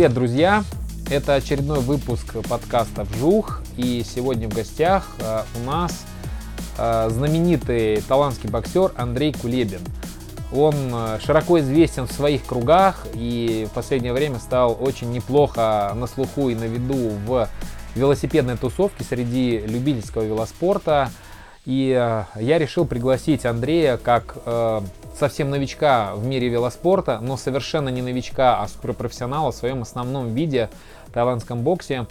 Привет, друзья! Это очередной выпуск подкаста «Вжух». И сегодня в гостях э, у нас э, знаменитый талантский боксер Андрей Кулебин. Он э, широко известен в своих кругах и в последнее время стал очень неплохо на слуху и на виду в велосипедной тусовке среди любительского велоспорта. И я решил пригласить Андрея как совсем новичка в мире велоспорта, но совершенно не новичка, а суперпрофессионала в своем основном виде тайванском боксе.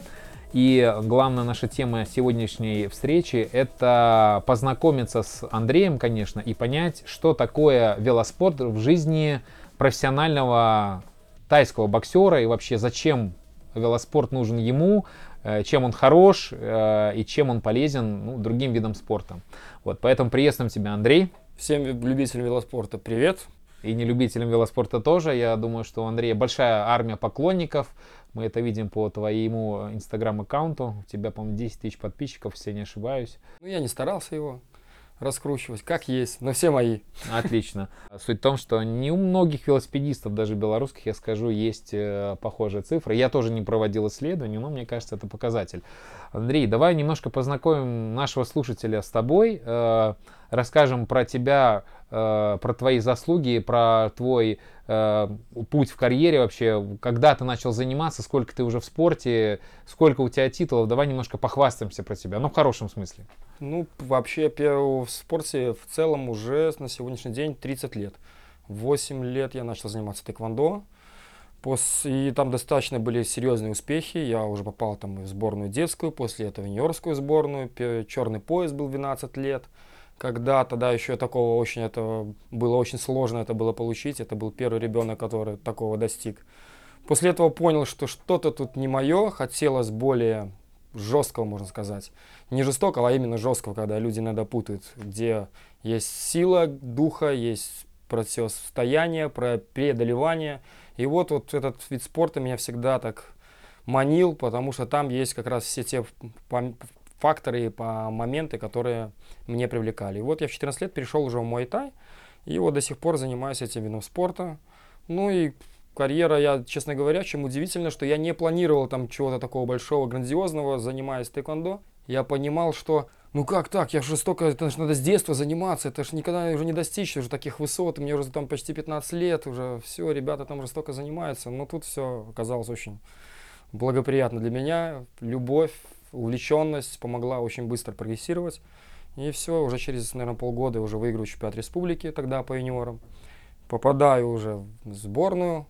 И главная наша тема сегодняшней встречи – это познакомиться с Андреем, конечно, и понять, что такое велоспорт в жизни профессионального тайского боксера и вообще зачем велоспорт нужен ему, э, чем он хорош э, и чем он полезен ну, другим видам спорта. Вот, поэтому приветствуем тебя, Андрей. Всем любителям велоспорта привет. И не любителям велоспорта тоже. Я думаю, что у Андрея большая армия поклонников. Мы это видим по твоему инстаграм-аккаунту. У тебя, по-моему, 10 тысяч подписчиков, если я не ошибаюсь. Ну, я не старался его раскручивать, как есть, но все мои. Отлично. Суть в том, что не у многих велосипедистов, даже белорусских, я скажу, есть э, похожие цифры. Я тоже не проводил исследования, но мне кажется, это показатель. Андрей, давай немножко познакомим нашего слушателя с тобой, э, расскажем про тебя, э, про твои заслуги, про твой э, путь в карьере вообще, когда ты начал заниматься, сколько ты уже в спорте, сколько у тебя титулов, давай немножко похвастаемся про тебя, ну в хорошем смысле. Ну, вообще, в спорте в целом уже на сегодняшний день 30 лет. 8 лет я начал заниматься тэквондо, и там достаточно были серьезные успехи. Я уже попал там и в сборную детскую, после этого в юниорскую сборную. Черный пояс был 12 лет. Когда тогда еще такого очень, это было очень сложно это было получить. Это был первый ребенок, который такого достиг. После этого понял, что что-то тут не мое. Хотелось более жесткого, можно сказать. Не жестокого, а именно жесткого, когда люди иногда путают. Где есть сила духа, есть противостояние, преодолевание – и вот, вот этот вид спорта меня всегда так манил, потому что там есть как раз все те факторы по моменты, которые мне привлекали. И вот я в 14 лет перешел уже в Муай Тай, и вот до сих пор занимаюсь этим видом спорта. Ну и карьера, я, честно говоря, чем удивительно, что я не планировал там чего-то такого большого, грандиозного, занимаясь тэквондо. Я понимал, что ну как так, я же столько, это же надо с детства заниматься, это же никогда уже не достичь уже таких высот, мне уже там почти 15 лет, уже все, ребята там уже столько занимаются, но тут все оказалось очень благоприятно для меня, любовь, увлеченность помогла очень быстро прогрессировать, и все, уже через, наверное, полгода уже выиграю чемпионат республики тогда по юниорам, попадаю уже в сборную,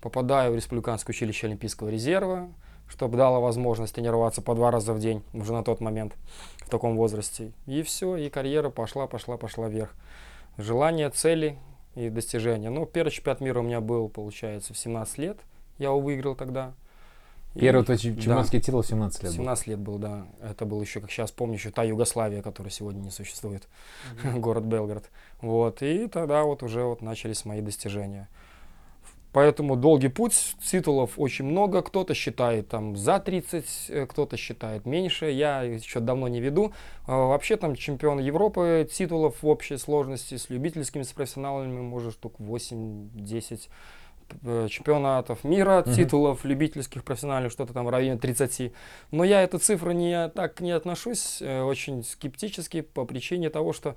попадаю в Республиканское училище Олимпийского резерва, чтобы дало возможность тренироваться по два раза в день уже на тот момент в таком возрасте. И все, и карьера пошла, пошла, пошла вверх. Желания, цели и достижения. Ну, первый чемпионат мира у меня был, получается, в 17 лет. Я его выиграл тогда. Первый твой чемпионский да, титул в 17 лет 17 был. лет был, да. Это был еще, как сейчас помню, еще та Югославия, которая сегодня не существует. Mm-hmm. Город Белгород. Вот. И тогда вот уже вот начались мои достижения. Поэтому долгий путь, титулов очень много, кто-то считает там за 30, э, кто-то считает меньше, я еще давно не веду. А, вообще там чемпион Европы, титулов в общей сложности с любительскими, с профессионалами, может штук 8-10 э, чемпионатов мира, mm-hmm. титулов любительских, профессиональных, что-то там в районе 30. Но я эту цифру не так не отношусь, э, очень скептически по причине того, что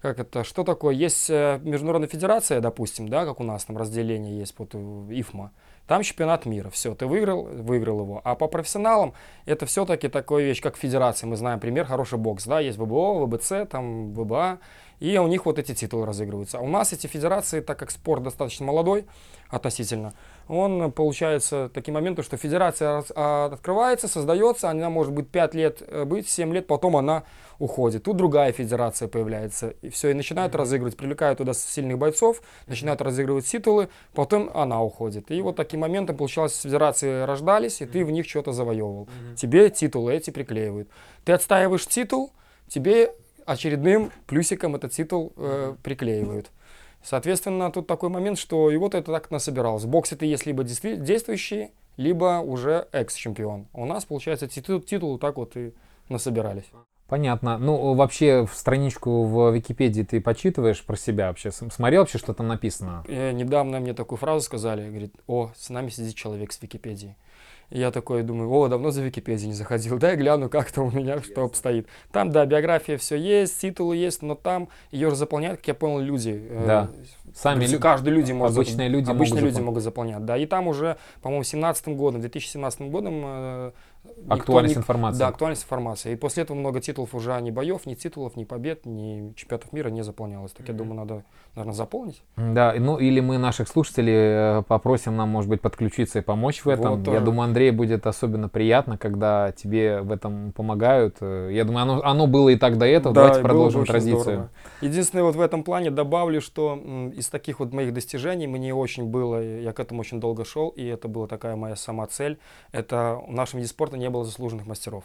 как это, что такое? Есть э, международная федерация, допустим, да, как у нас там разделение есть под ИФМА. Там чемпионат мира. Все, ты выиграл, выиграл его. А по профессионалам это все-таки такая вещь, как федерация. Мы знаем пример, хороший бокс, да, есть ВБО, ВБЦ, там ВБА. И у них вот эти титулы разыгрываются. А у нас эти федерации, так как спорт достаточно молодой относительно, он получается таким моментом, что федерация а, открывается, создается, она может быть 5 лет э, быть, 7 лет, потом она уходит. Тут другая федерация появляется. И все, и начинают mm-hmm. разыгрывать, привлекают туда сильных бойцов, начинают разыгрывать титулы, потом она уходит. И вот таким моментом, получалось, федерации рождались, и mm-hmm. ты в них что-то завоевывал. Mm-hmm. Тебе титулы эти приклеивают. Ты отстаиваешь титул, тебе очередным плюсиком этот титул э, приклеивают. Соответственно, тут такой момент, что и вот это так насобиралось. В боксе ты есть либо действующий, либо уже экс-чемпион. У нас, получается, титул, титул так вот и насобирались. Понятно. Ну, вообще, в страничку в Википедии ты почитываешь про себя вообще? Смотрел вообще, что там написано? Э, недавно мне такую фразу сказали, говорит, о, с нами сидит человек с Википедии. И я такой думаю, о, давно за Википедией не заходил, дай гляну, как там у меня что обстоит. Там, да, биография все есть, титулы есть, но там ее заполняют, как я понял, люди. Э, да. Сами люди, каждый люди может, обычные люди, обычные могут, люди могут заполнять. Да, и там уже, по-моему, 17 годом, 2017 годом э, Актуальность никто, информации. Да, актуальность информации. И после этого много титулов уже ни боев, ни титулов, ни побед, ни чемпионатов мира не заполнялось. Так mm-hmm. я думаю, надо, наверное, заполнить. Да, ну или мы наших слушателей э, попросим нам, может быть, подключиться и помочь в этом. Вот, я думаю, Андрей будет особенно приятно, когда тебе в этом помогают. Э, я думаю, оно, оно было и так до этого. Да, Давайте продолжим традицию. Здорово. Единственное, вот в этом плане добавлю, что из таких вот моих достижений мне очень было, я к этому очень долго шел, и это была такая моя сама цель. Это в нашем виде спорта не было заслуженных мастеров.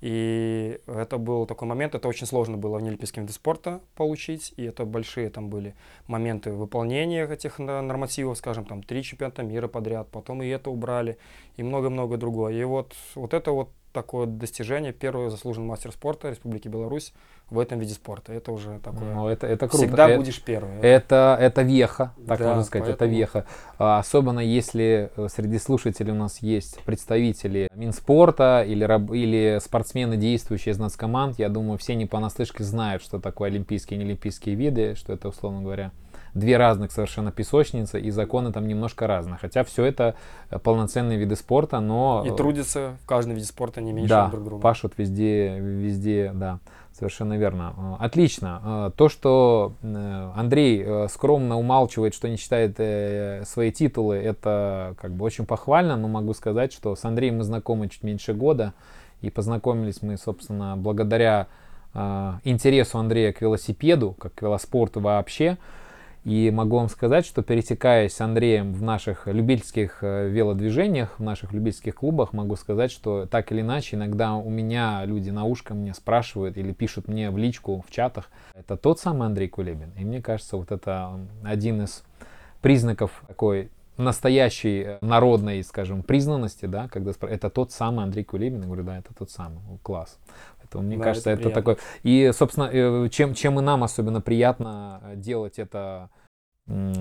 И это был такой момент, это очень сложно было в неолимпийском виде спорта получить, и это большие там были моменты выполнения этих нормативов, скажем, там три чемпионата мира подряд, потом и это убрали, и много-много другое. И вот, вот это вот такое достижение, первый заслуженный мастер спорта Республики Беларусь в этом виде спорта. Это уже такое. Ну, это, это круто. Всегда это, будешь первым. Это, это веха, так да, можно сказать, поэтому... это веха. А, особенно если э, среди слушателей у нас есть представители Минспорта или, или спортсмены, действующие из нас команд, я думаю, все не понаслышке знают, что такое олимпийские и неолимпийские виды, что это, условно говоря, две разных совершенно песочницы, и законы там немножко разные. Хотя все это э, полноценные виды спорта, но... И трудятся в каждом виде спорта не меньше да, друг друга. пашут везде, везде, да. Совершенно верно. Э, отлично. Э, то, что Андрей скромно умалчивает, что не считает свои титулы, это как бы очень похвально, но могу сказать, что с Андреем мы знакомы чуть меньше года, и познакомились мы, собственно, благодаря интересу Андрея к велосипеду, как к велоспорту вообще. И могу вам сказать, что пересекаясь с Андреем в наших любительских э, велодвижениях, в наших любительских клубах, могу сказать, что так или иначе, иногда у меня люди на ушко мне спрашивают или пишут мне в личку, в чатах, это тот самый Андрей Кулебин. И мне кажется, вот это один из признаков такой настоящей э, народной, скажем, признанности, да, когда спро... это тот самый Андрей Кулебин, я говорю, да, это тот самый, класс. Это, мне да, кажется, это, это такой... И, собственно, э, чем, чем и нам особенно приятно делать это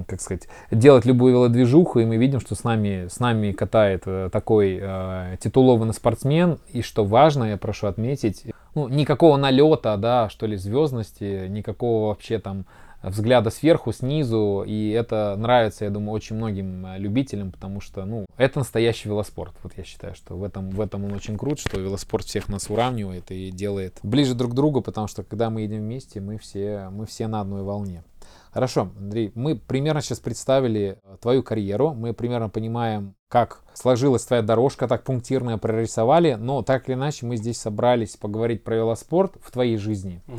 как сказать, делать любую велодвижуху, и мы видим, что с нами, с нами катает э, такой э, титулованный спортсмен, и что важно, я прошу отметить, ну, никакого налета, да, что ли, звездности, никакого вообще там взгляда сверху, снизу, и это нравится, я думаю, очень многим э, любителям, потому что, ну, это настоящий велоспорт. Вот я считаю, что в этом, в этом он очень крут, что велоспорт всех нас уравнивает и делает ближе друг к другу, потому что когда мы едем вместе, мы все, мы все на одной волне. Хорошо, Андрей, мы примерно сейчас представили э, твою карьеру, мы примерно понимаем, как сложилась твоя дорожка, так пунктирно прорисовали, но так или иначе мы здесь собрались поговорить про велоспорт в твоей жизни. Угу.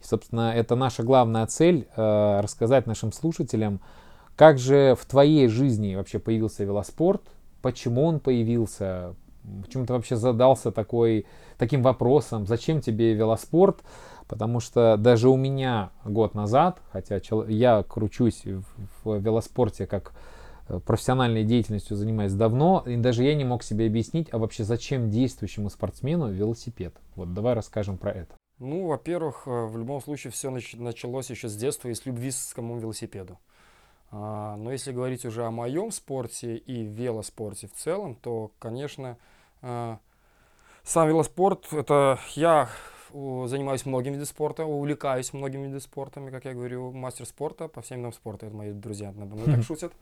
И, собственно, это наша главная цель э, рассказать нашим слушателям, как же в твоей жизни вообще появился велоспорт, почему он появился, почему ты вообще задался такой, таким вопросом, зачем тебе велоспорт, Потому что даже у меня год назад, хотя я кручусь в велоспорте как э, профессиональной деятельностью занимаюсь давно, и даже я не мог себе объяснить, а вообще зачем действующему спортсмену велосипед. Вот давай расскажем про это. Ну, во-первых, э, в любом случае все началось еще с детства и с любви к самому велосипеду. А, но если говорить уже о моем спорте и велоспорте в целом, то, конечно, э, сам велоспорт, это я занимаюсь многими видами спорта, увлекаюсь многими видами спорта, как я говорю, мастер спорта по всем видам спорта. Это мои друзья надо мной так шутят.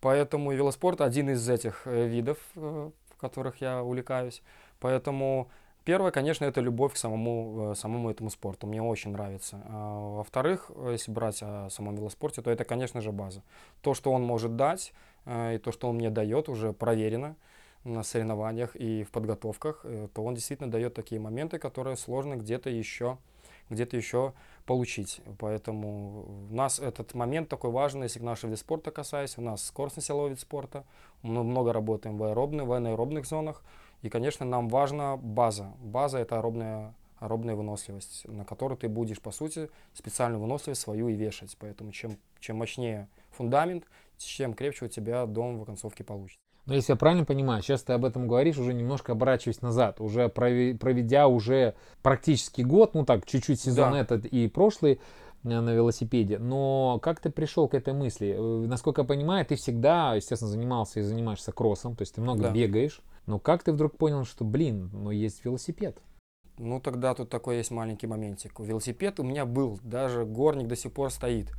Поэтому велоспорт один из этих э, видов, в которых я увлекаюсь. Поэтому первое, конечно, это любовь к самому, э, самому этому спорту. Мне очень нравится. А, во-вторых, если брать о самом велоспорте, то это, конечно же, база. То, что он может дать, и то, что он мне дает, уже проверено на соревнованиях и в подготовках, э, то он действительно дает такие моменты, которые сложно где-то еще где-то еще получить. Поэтому у нас этот момент такой важный, если к нашего вида спорта касаясь. У нас скоростно-силовой вид спорта. Мы много работаем в аэробных, в анаэробных зонах. И, конечно, нам важна база. База – это аэробная, аэробная выносливость, на которую ты будешь, по сути, специальную выносливость свою и вешать. Поэтому чем, чем мощнее фундамент, чем крепче у тебя дом в оконцовке получится. Но если я правильно понимаю, сейчас ты об этом говоришь, уже немножко оборачиваясь назад, уже проведя уже практически год, ну так, чуть-чуть сезон да. этот и прошлый, э, на велосипеде. Но как ты пришел к этой мысли? Э, насколько я понимаю, ты всегда, естественно, занимался и занимаешься кроссом, то есть ты много да. бегаешь. Но как ты вдруг понял, что, блин, ну есть велосипед? Ну, тогда тут такой есть маленький моментик. Велосипед у меня был, даже горник до сих пор стоит.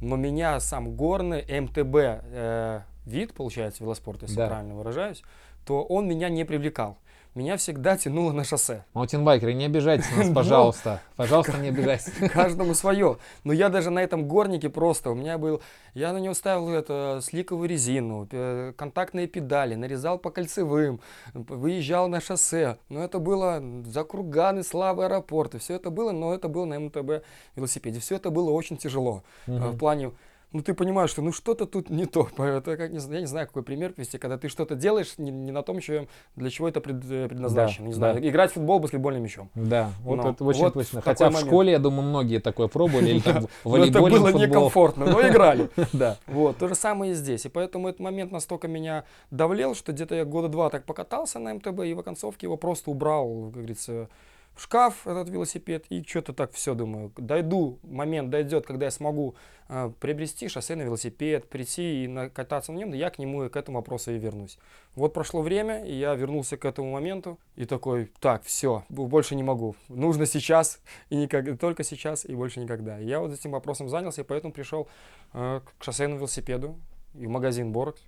Но меня сам горный МТБ э, вид, получается, велоспорт, если да. правильно выражаюсь, то он меня не привлекал меня всегда тянуло на шоссе. Маутинбайкеры, не обижайтесь на нас, пожалуйста. Пожалуйста, не обижайтесь. Каждому свое. Но я даже на этом горнике просто, у меня был, я на него ставил это, сликовую резину, контактные педали, нарезал по кольцевым, выезжал на шоссе. Но это было за круганы, славы аэропорты. Все это было, но это было на МТБ велосипеде. Все это было очень тяжело. Угу. В плане ну ты понимаешь, что ну что-то тут не то. Это как, я не знаю, какой пример привести, когда ты что-то делаешь не, не на том, чем, для чего это пред, э, предназначено. Да, не знаю, да. играть в футбол баскетбольным мячом. Да, вот но, это очень вот точно. Хотя в момент. школе, я думаю, многие такое пробовали, или там волейбол. Это было некомфортно, но играли. Да. Вот, то же самое и здесь. И поэтому этот момент настолько меня давлел, что где-то я года два так покатался на МТБ, и в оконцовке его просто убрал, как говорится, в шкаф этот велосипед и что-то так все думаю. Дойду, момент дойдет, когда я смогу э, приобрести шоссейный велосипед, прийти и накататься на нем, я к нему и к этому вопросу и вернусь. Вот прошло время, и я вернулся к этому моменту и такой, так, все, больше не могу. Нужно сейчас и никак, только сейчас и больше никогда. И я вот этим вопросом занялся, и поэтому пришел э, к шоссейному велосипеду и в магазин Борг,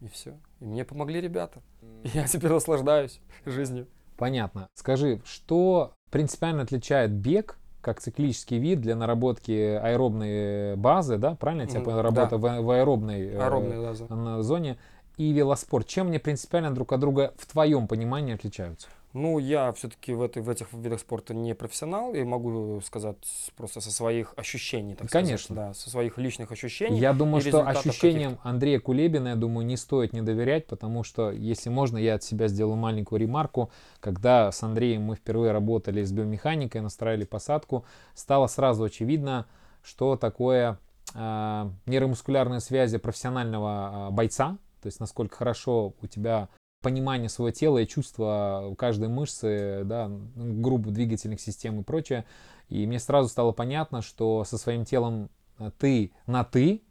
и все. И мне помогли ребята. И я теперь наслаждаюсь жизнью. Понятно. Скажи, что принципиально отличает бег как циклический вид для наработки аэробной базы, да, правильно тебя понял, работа да. в, в аэробной, аэробной э, зоне, и велоспорт. Чем они принципиально друг от друга в твоем понимании отличаются? Ну, я все-таки в, этой, в этих видах спорта не профессионал, и могу сказать просто со своих ощущений, так Конечно. сказать. Да, со своих личных ощущений. Я думаю, что ощущениям Андрея Кулебина, я думаю, не стоит не доверять, потому что, если можно, я от себя сделаю маленькую ремарку. Когда с Андреем мы впервые работали с биомеханикой, настраивали посадку, стало сразу очевидно, что такое э, нейромускулярные связи профессионального э, бойца, то есть насколько хорошо у тебя понимание своего тела и чувство каждой мышцы, да, групп двигательных систем и прочее. И мне сразу стало понятно, что со своим телом э, ты на ты,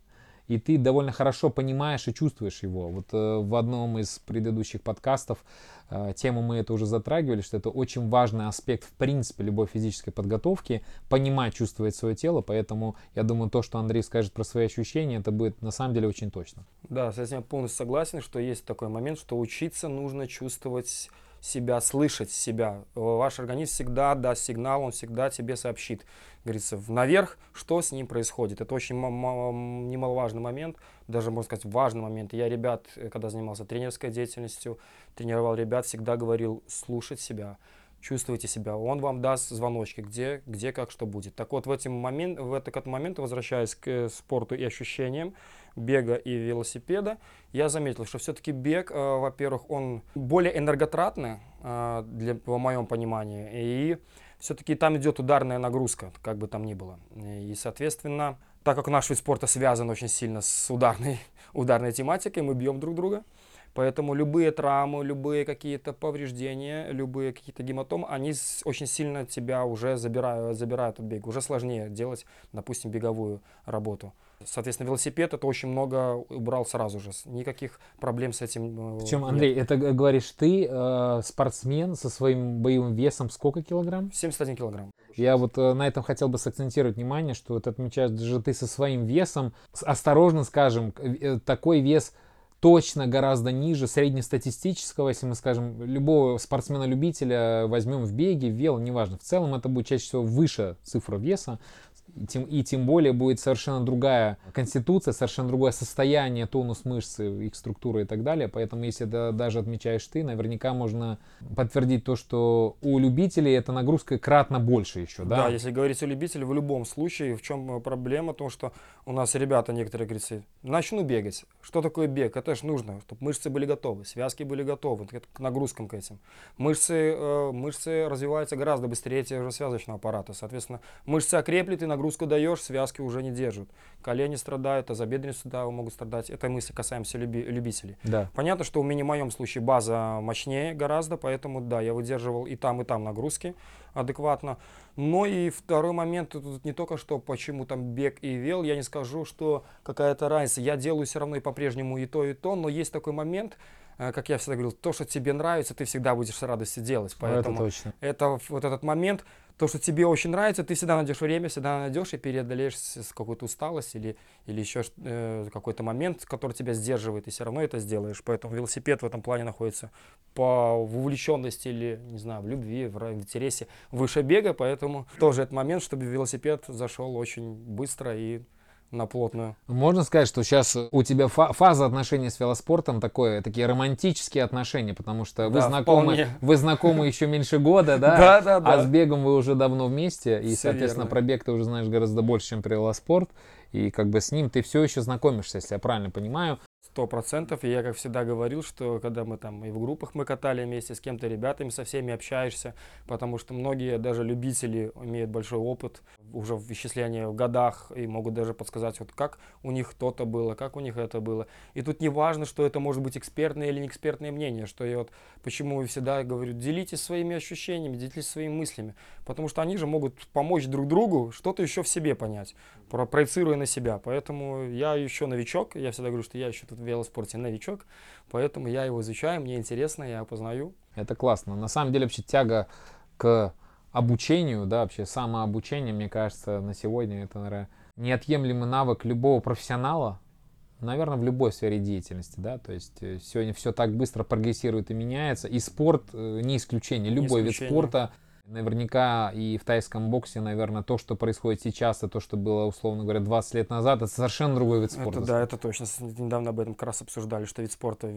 и ты довольно хорошо понимаешь и чувствуешь его. Вот э, в одном из предыдущих подкастов э, тему мы это уже затрагивали, что это очень важный аспект в принципе любой физической подготовки, понимать, чувствовать свое тело, поэтому я думаю, то, что Андрей скажет про свои ощущения, это будет на самом деле очень точно. Да, с этим полностью согласен, что есть такой момент, что учиться нужно чувствовать себя, слышать себя. Ваш организм всегда даст сигнал, он всегда тебе сообщит. Говорится, наверх, что с ним происходит. Это очень немаловажный момент, даже, можно сказать, важный момент. Я ребят, когда занимался тренерской деятельностью, тренировал ребят, всегда говорил слушать себя чувствуете себя, он вам даст звоночки, где, где как что будет. Так вот, в, этом момент, в этот момент, возвращаясь к э, спорту и ощущениям бега и велосипеда, я заметил, что все-таки бег, э, во-первых, он более энерготратный, э, для, по моем понимании, и все-таки там идет ударная нагрузка, как бы там ни было. И, соответственно, так как наш вид спорта связан очень сильно с ударной, ударной тематикой, мы бьем друг друга, Поэтому любые травмы, любые какие-то повреждения, любые какие-то гематомы, они очень сильно тебя уже забирают, забирают от бега. Уже сложнее делать, допустим, беговую работу. Соответственно, велосипед это очень много убрал сразу же. Никаких проблем с этим Причем, э, Андрей, это говоришь ты, э, спортсмен со своим боевым весом сколько килограмм? 71 килограмм. Я вот э, на этом хотел бы сакцентировать внимание, что вот отмечаешь даже ты со своим весом, осторожно скажем, э, такой вес – точно гораздо ниже среднестатистического, если мы скажем, любого спортсмена-любителя возьмем в беге, в вело, неважно. В целом это будет чаще всего выше цифра веса, тем, и тем более будет совершенно другая конституция, совершенно другое состояние, тонус мышцы, их структура и так далее. Поэтому, если это даже отмечаешь ты, наверняка можно подтвердить то, что у любителей эта нагрузка кратно больше еще. Да, да если говорить о любителе, в любом случае, в чем проблема, то что у нас ребята некоторые говорят, начну бегать. Что такое бег? Это же нужно, чтобы мышцы были готовы, связки были готовы к нагрузкам к этим. Мышцы, э, мышцы развиваются гораздо быстрее те же связочного аппарата. Соответственно, мышцы окрепли, ты нагрузка нагрузку даешь, связки уже не держат. Колени страдают, тазобедренные суставы могут страдать. Это мы касаемся люби, любителей. Да. Понятно, что у меня в моем случае база мощнее гораздо, поэтому да, я выдерживал и там, и там нагрузки адекватно. Но и второй момент, тут не только что почему там бег и вел, я не скажу, что какая-то разница. Я делаю все равно и по-прежнему и то, и то, но есть такой момент, э, как я всегда говорил, то, что тебе нравится, ты всегда будешь с радостью делать. Поэтому это точно. это вот этот момент, то, что тебе очень нравится, ты всегда найдешь время, всегда найдешь и преодолеешь с какой-то усталость или, или еще э, какой-то момент, который тебя сдерживает, и все равно это сделаешь. Поэтому велосипед в этом плане находится по увлеченности или, не знаю, в любви, в, в интересе выше бега, поэтому тоже этот момент, чтобы велосипед зашел очень быстро и на плотную. Можно сказать, что сейчас у тебя фаза отношений с велоспортом такое, такие романтические отношения, потому что вы да, знакомы, вы знакомы еще меньше года, да? Да, да, да. А с бегом вы уже давно вместе, и, соответственно, про бег ты уже знаешь гораздо больше, чем про велоспорт, и как бы с ним ты все еще знакомишься, если я правильно понимаю. Сто процентов. И я, как всегда, говорил, что когда мы там и в группах мы катали вместе с кем-то, ребятами, со всеми общаешься, потому что многие даже любители имеют большой опыт уже в исчислении в годах и могут даже подсказать, вот как у них то-то было, как у них это было. И тут не важно, что это может быть экспертное или не экспертное мнение, что я вот почему я всегда говорю, делитесь своими ощущениями, делитесь своими мыслями, потому что они же могут помочь друг другу что-то еще в себе понять, проецируя на себя. Поэтому я еще новичок, я всегда говорю, что я еще тут велоспорте новичок, поэтому я его изучаю, мне интересно, я познаю. Это классно. На самом деле вообще тяга к обучению, да, вообще самообучение, мне кажется, на сегодня это, наверное, неотъемлемый навык любого профессионала, наверное, в любой сфере деятельности, да, то есть э, сегодня все так быстро прогрессирует и меняется, и спорт э, не исключение, любой не исключение. вид спорта Наверняка и в тайском боксе, наверное, то, что происходит сейчас, и то, что было, условно говоря, 20 лет назад, это совершенно другой вид спорта. Это, да, это точно. Недавно об этом как раз обсуждали, что вид спорта,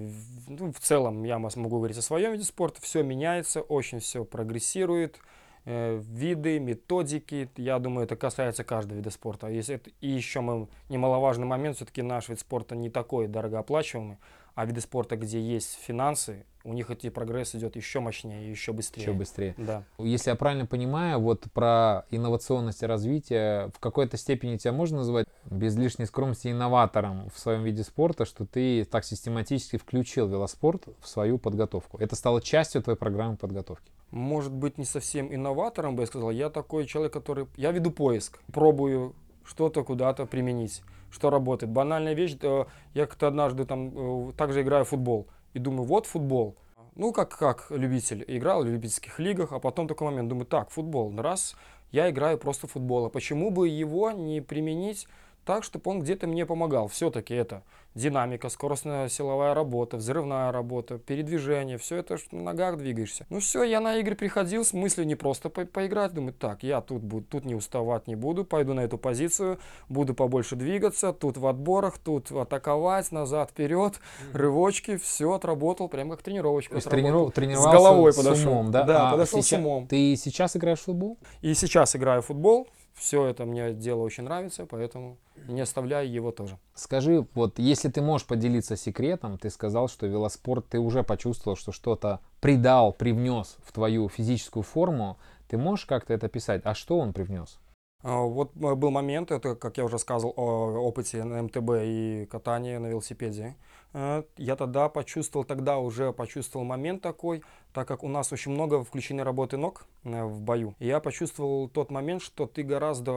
ну, в целом, я могу говорить о своем виде спорта, все меняется, очень все прогрессирует, э, виды, методики, я думаю, это касается каждого вида спорта. Это, и еще мы, немаловажный момент, все-таки наш вид спорта не такой дорогооплачиваемый, а виды спорта, где есть финансы, у них эти прогресс идет еще мощнее, еще быстрее. Еще быстрее. Да. Если я правильно понимаю, вот про инновационность и развитие, в какой-то степени тебя можно назвать без лишней скромности инноватором в своем виде спорта, что ты так систематически включил велоспорт в свою подготовку. Это стало частью твоей программы подготовки. Может быть, не совсем инноватором, бы я сказал. Я такой человек, который... Я веду поиск, пробую что-то куда-то применить, что работает. Банальная вещь, э, я как-то однажды там э, также играю в футбол и думаю, вот футбол. Ну, как, как любитель, играл в любительских лигах, а потом такой момент, думаю, так, футбол, раз я играю просто в футбол, а почему бы его не применить так, чтобы он где-то мне помогал? Все-таки это динамика, скоростная силовая работа, взрывная работа, передвижение, все это на ногах двигаешься. Ну все, я на игры приходил с мыслью не просто по поиграть, думаю, так, я тут, буду, тут не уставать не буду, пойду на эту позицию, буду побольше двигаться, тут в отборах, тут атаковать, назад, вперед, mm-hmm. рывочки, все отработал, прям как тренировочку. То есть трениров, тренировался с головой подошел. С умом, да? Да, а подошел сейчас, с умом. Ты сейчас играешь в футбол? И сейчас играю в футбол, все это мне дело очень нравится, поэтому не оставляю его тоже. Скажи, вот если ты можешь поделиться секретом, ты сказал, что велоспорт, ты уже почувствовал, что что-то придал, привнес в твою физическую форму, ты можешь как-то это писать? А что он привнес? А, вот э, был момент, это, как я уже сказал, о опыте на МТБ и катании на велосипеде. Э, я тогда почувствовал, тогда уже почувствовал момент такой, так как у нас очень много включены работы ног э, в бою. я почувствовал тот момент, что ты гораздо э,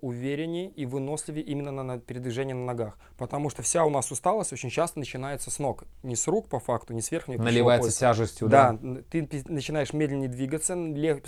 увереннее и выносливее именно на передвижение на ногах. Потому что вся у нас усталость очень часто начинается с ног. Не с рук, по факту, не с верхнего Наливается пояса. тяжестью, да? Да, ты начинаешь медленнее двигаться,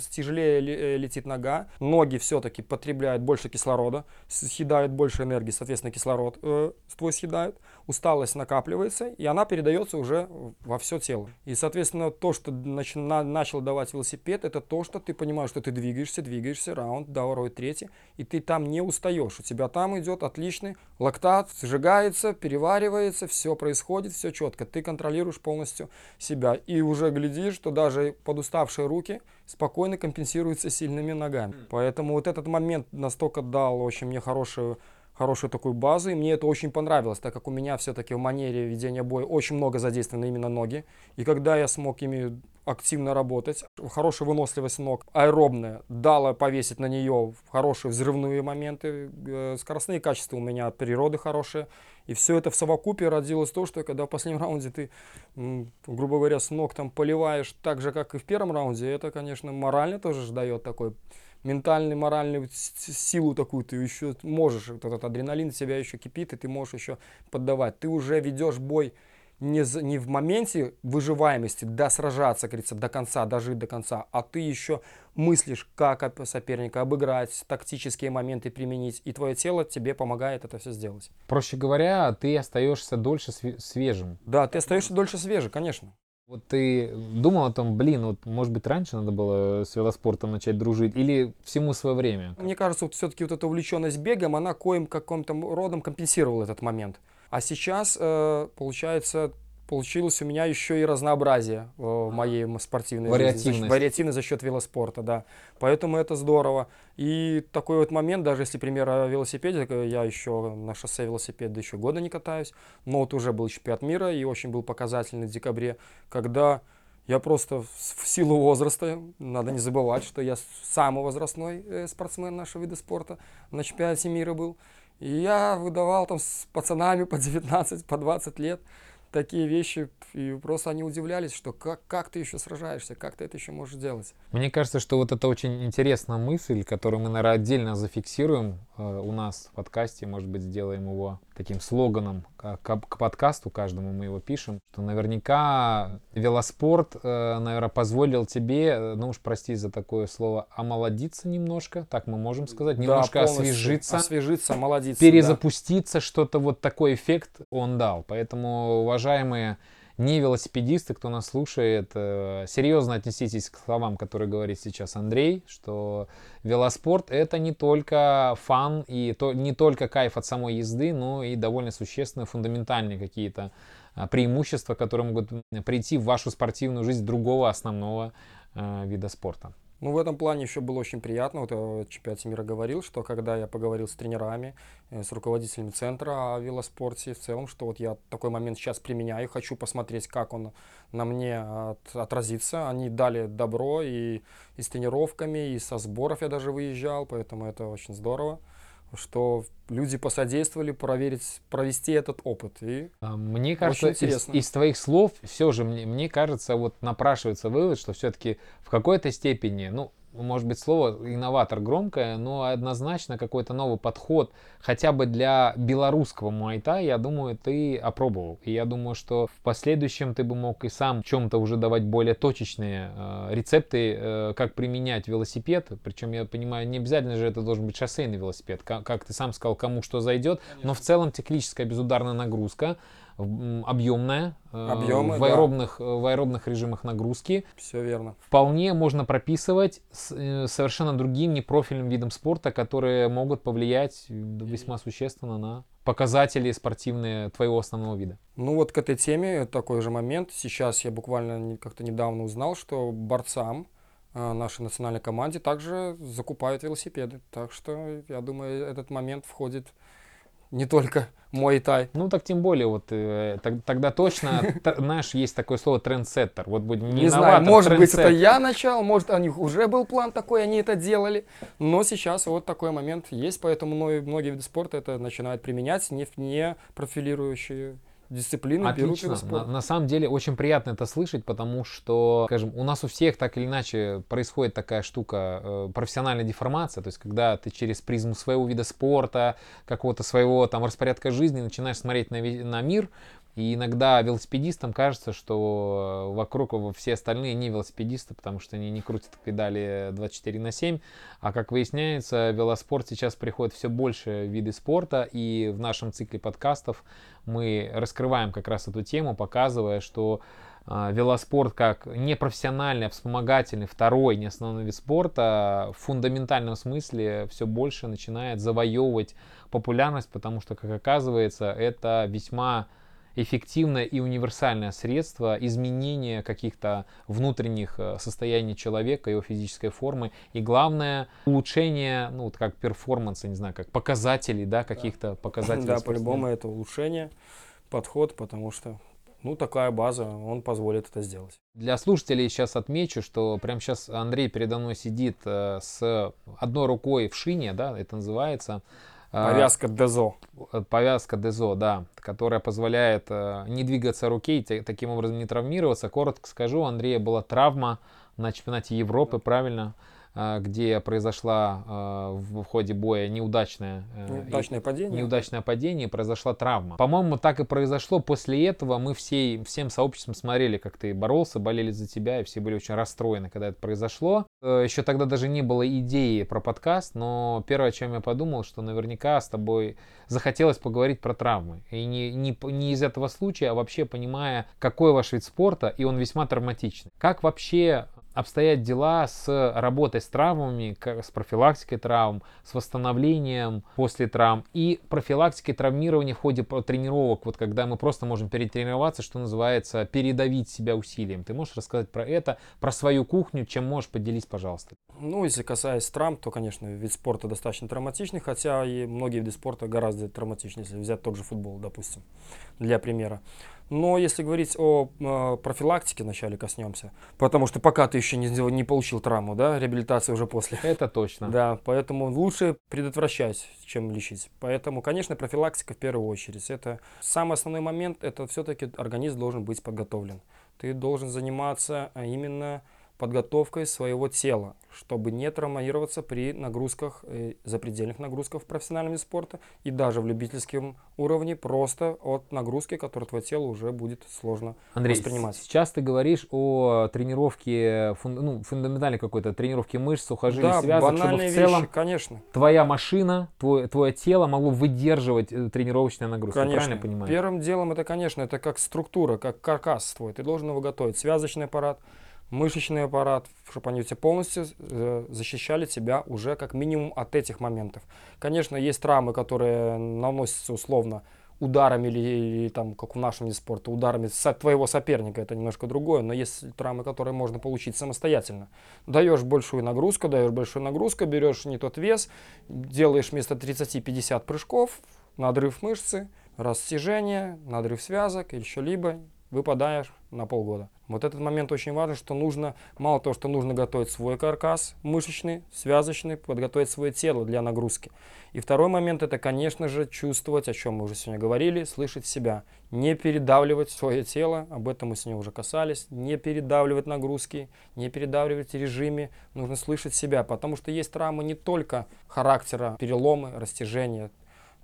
тяжелее летит нога, ноги все-таки потребляют больше кислорода, съедают больше энергии, соответственно, кислород э, твой съедают, усталость накапливается, и она передается уже во все тело. И, соответственно, то, что нач, на, начал давать велосипед, это то, что ты понимаешь, что ты двигаешься, двигаешься, раунд, второй, третий, и ты там не устаешь. У тебя там идет отличный лактат, сжигается, переваривается, все происходит, все четко. Ты контролируешь полностью себя. И уже глядишь, что даже подуставшие руки спокойно компенсируются сильными ногами. Поэтому вот этот момент настолько дал очень мне хорошую хорошую такую базу, и мне это очень понравилось, так как у меня все-таки в манере ведения боя очень много задействованы именно ноги. И когда я смог ими активно работать, хорошая выносливость ног, аэробная, дала повесить на нее хорошие взрывные моменты, э, скоростные качества у меня от природы хорошие. И все это в совокупе родилось то, что когда в последнем раунде ты, грубо говоря, с ног там поливаешь так же, как и в первом раунде, это, конечно, морально тоже дает такой ментальную, моральную силу такую ты еще можешь, этот адреналин тебя еще кипит, и ты можешь еще поддавать. Ты уже ведешь бой не, не в моменте выживаемости, да, сражаться, говорится, до конца, дожить до конца, а ты еще мыслишь, как соперника обыграть, тактические моменты применить, и твое тело тебе помогает это все сделать. Проще говоря, ты остаешься дольше свежим. Да, ты остаешься дольше свежим, конечно. Вот ты думал о том, блин, вот может быть раньше надо было с велоспортом начать дружить или всему свое время? Мне кажется, вот все-таки вот эта увлеченность бегом, она коим каким-то родом компенсировала этот момент. А сейчас, э, получается, получилось у меня еще и разнообразие э, в моей спортивной Вариативность. жизни. Вариативность за счет велоспорта, да. Поэтому это здорово. И такой вот момент, даже если, пример, о велосипеде, я еще на шоссе велосипеда еще года не катаюсь, но вот уже был чемпионат мира и очень был показательный в декабре, когда я просто в силу возраста, надо не забывать, что я самый возрастной э, спортсмен нашего вида спорта, на чемпионате мира был. И я выдавал там с пацанами по 19, по 20 лет такие вещи, и просто они удивлялись, что как, как ты еще сражаешься, как ты это еще можешь делать. Мне кажется, что вот это очень интересная мысль, которую мы, наверное, отдельно зафиксируем э, у нас в подкасте, может быть, сделаем его таким слоганом к, к подкасту каждому мы его пишем, что наверняка велоспорт, э, наверное, позволил тебе, э, ну уж прости за такое слово, омолодиться немножко, так мы можем сказать, немножко да, освежиться, освежиться, молодиться, перезапуститься, да. что-то вот такой эффект он дал. Поэтому, уважаемые не велосипедисты, кто нас слушает, э, серьезно отнеситесь к словам, которые говорит сейчас Андрей, что велоспорт это не только фан и то, не только кайф от самой езды, но и довольно существенные фундаментальные какие-то а, преимущества, которые могут прийти в вашу спортивную жизнь другого основного э, вида спорта. Ну, в этом плане еще было очень приятно. Вот я чемпионате мира говорил, что когда я поговорил с тренерами, э, с руководителями центра о велоспорте в целом, что вот я такой момент сейчас применяю, хочу посмотреть, как он на мне от, отразится. Они дали добро и, и с тренировками, и со сборов я даже выезжал, поэтому это очень здорово что люди посодействовали проверить, провести этот опыт. И а, мне кажется, из, из твоих слов все же мне, мне кажется, вот напрашивается вывод, что все-таки в какой-то степени, ну, может быть, слово инноватор громкое, но однозначно какой-то новый подход, хотя бы для белорусского муайта, я думаю, ты опробовал. И я думаю, что в последующем ты бы мог и сам в чем-то уже давать более точечные э, рецепты, э, как применять велосипед. Причем, я понимаю, не обязательно же это должен быть шоссейный велосипед. Как, как ты сам сказал, кому что зайдет. Конечно. Но в целом циклическая безударная нагрузка объемная, э, Объемы, в, аэробных, да. в аэробных режимах нагрузки. Все верно. Вполне можно прописывать с э, совершенно другим непрофильным видом спорта, которые могут повлиять весьма существенно на показатели спортивные твоего основного вида. Ну вот к этой теме такой же момент. Сейчас я буквально как-то недавно узнал, что борцам э, нашей национальной команде также закупают велосипеды. Так что я думаю, этот момент входит не только мой тай. Ну так тем более, вот э, так, тогда точно, знаешь, есть такое слово трендсеттер. Вот будет не, не знаю, может быть это я начал, может у них уже был план такой, они это делали, но сейчас вот такой момент есть, поэтому многие виды спорта это начинают применять, не, не профилирующие дисциплины Отлично. берут на, на самом деле очень приятно это слышать, потому что, скажем, у нас у всех так или иначе происходит такая штука, э, профессиональная деформация, то есть когда ты через призму своего вида спорта, какого-то своего там распорядка жизни начинаешь смотреть на, на мир, и иногда велосипедистам кажется, что вокруг все остальные не велосипедисты, потому что они не крутят педали 24 на 7. А как выясняется, велоспорт сейчас приходит все больше виды спорта. И в нашем цикле подкастов мы раскрываем как раз эту тему, показывая, что э, велоспорт как непрофессиональный, а вспомогательный, второй, не основной вид спорта, в фундаментальном смысле все больше начинает завоевывать популярность, потому что, как оказывается, это весьма эффективное и универсальное средство изменения каких-то внутренних э, состояний человека, его физической формы. И главное, улучшение, ну, вот как перформанса, не знаю, как показателей, да, каких-то показателей. Да, по-любому это улучшение, подход, потому что ну, такая база, он позволит это сделать. Для слушателей сейчас отмечу, что прямо сейчас Андрей передо мной сидит э, с одной рукой в шине, да, это называется. Э, повязка Дезо. Э, повязка Дезо, да, которая позволяет э, не двигаться руки и таким образом не травмироваться. Коротко скажу, у Андрея была травма на чемпионате Европы, правильно? А, где произошла а, в ходе боя неудачное, э, неудачное падение. неудачное падение, произошла травма. По-моему, так и произошло. После этого мы всей, всем сообществом смотрели, как ты боролся, болели за тебя, и все были очень расстроены, когда это произошло. Э, Еще тогда даже не было идеи про подкаст, но первое, о чем я подумал, что наверняка с тобой захотелось поговорить про травмы. И не, не, не из этого случая, а вообще понимая, какой ваш вид спорта, и он весьма травматичный. Как вообще обстоят дела с работой с травмами, с профилактикой травм, с восстановлением после травм и профилактикой травмирования в ходе тренировок, вот когда мы просто можем перетренироваться, что называется, передавить себя усилием. Ты можешь рассказать про это, про свою кухню, чем можешь поделись, пожалуйста? Ну, если касаясь травм, то, конечно, вид спорта достаточно травматичный, хотя и многие виды спорта гораздо травматичнее, если взять тот же футбол, допустим, для примера. Но если говорить о э, профилактике, вначале коснемся, потому что пока ты еще не, не получил травму, да, реабилитация уже после. Это точно. Да, поэтому лучше предотвращать, чем лечить. Поэтому, конечно, профилактика в первую очередь. Это самый основной момент, это все-таки организм должен быть подготовлен. Ты должен заниматься а именно подготовкой своего тела, чтобы не травмироваться при нагрузках, э, запредельных нагрузках в профессиональном спорте и даже в любительском уровне просто от нагрузки, которую твое тело уже будет сложно Андрей, воспринимать. сейчас ты говоришь о тренировке, фун, ну, фундаментальной какой-то тренировке мышц, сухожилий, да, связок, чтобы в целом вещи, конечно. твоя машина, твой, твое тело могло выдерживать э, тренировочные нагрузки. Конечно. Правильно понимаю? Первым делом это, конечно, это как структура, как каркас твой. Ты должен его готовить. Связочный аппарат, мышечный аппарат, чтобы они все полностью э, защищали тебя уже как минимум от этих моментов. Конечно, есть травмы, которые наносятся условно ударами или, или там, как в нашем виде спорта, ударами со, твоего соперника, это немножко другое, но есть травмы, которые можно получить самостоятельно. Даешь большую нагрузку, даешь большую нагрузку, берешь не тот вес, делаешь вместо 30-50 прыжков, надрыв мышцы, растяжение, надрыв связок или что-либо, выпадаешь на полгода. Вот этот момент очень важен, что нужно, мало того, что нужно готовить свой каркас мышечный, связочный, подготовить свое тело для нагрузки. И второй момент это, конечно же, чувствовать, о чем мы уже сегодня говорили, слышать себя. Не передавливать свое тело, об этом мы сегодня уже касались, не передавливать нагрузки, не передавливать режиме, нужно слышать себя, потому что есть травмы не только характера, переломы, растяжения,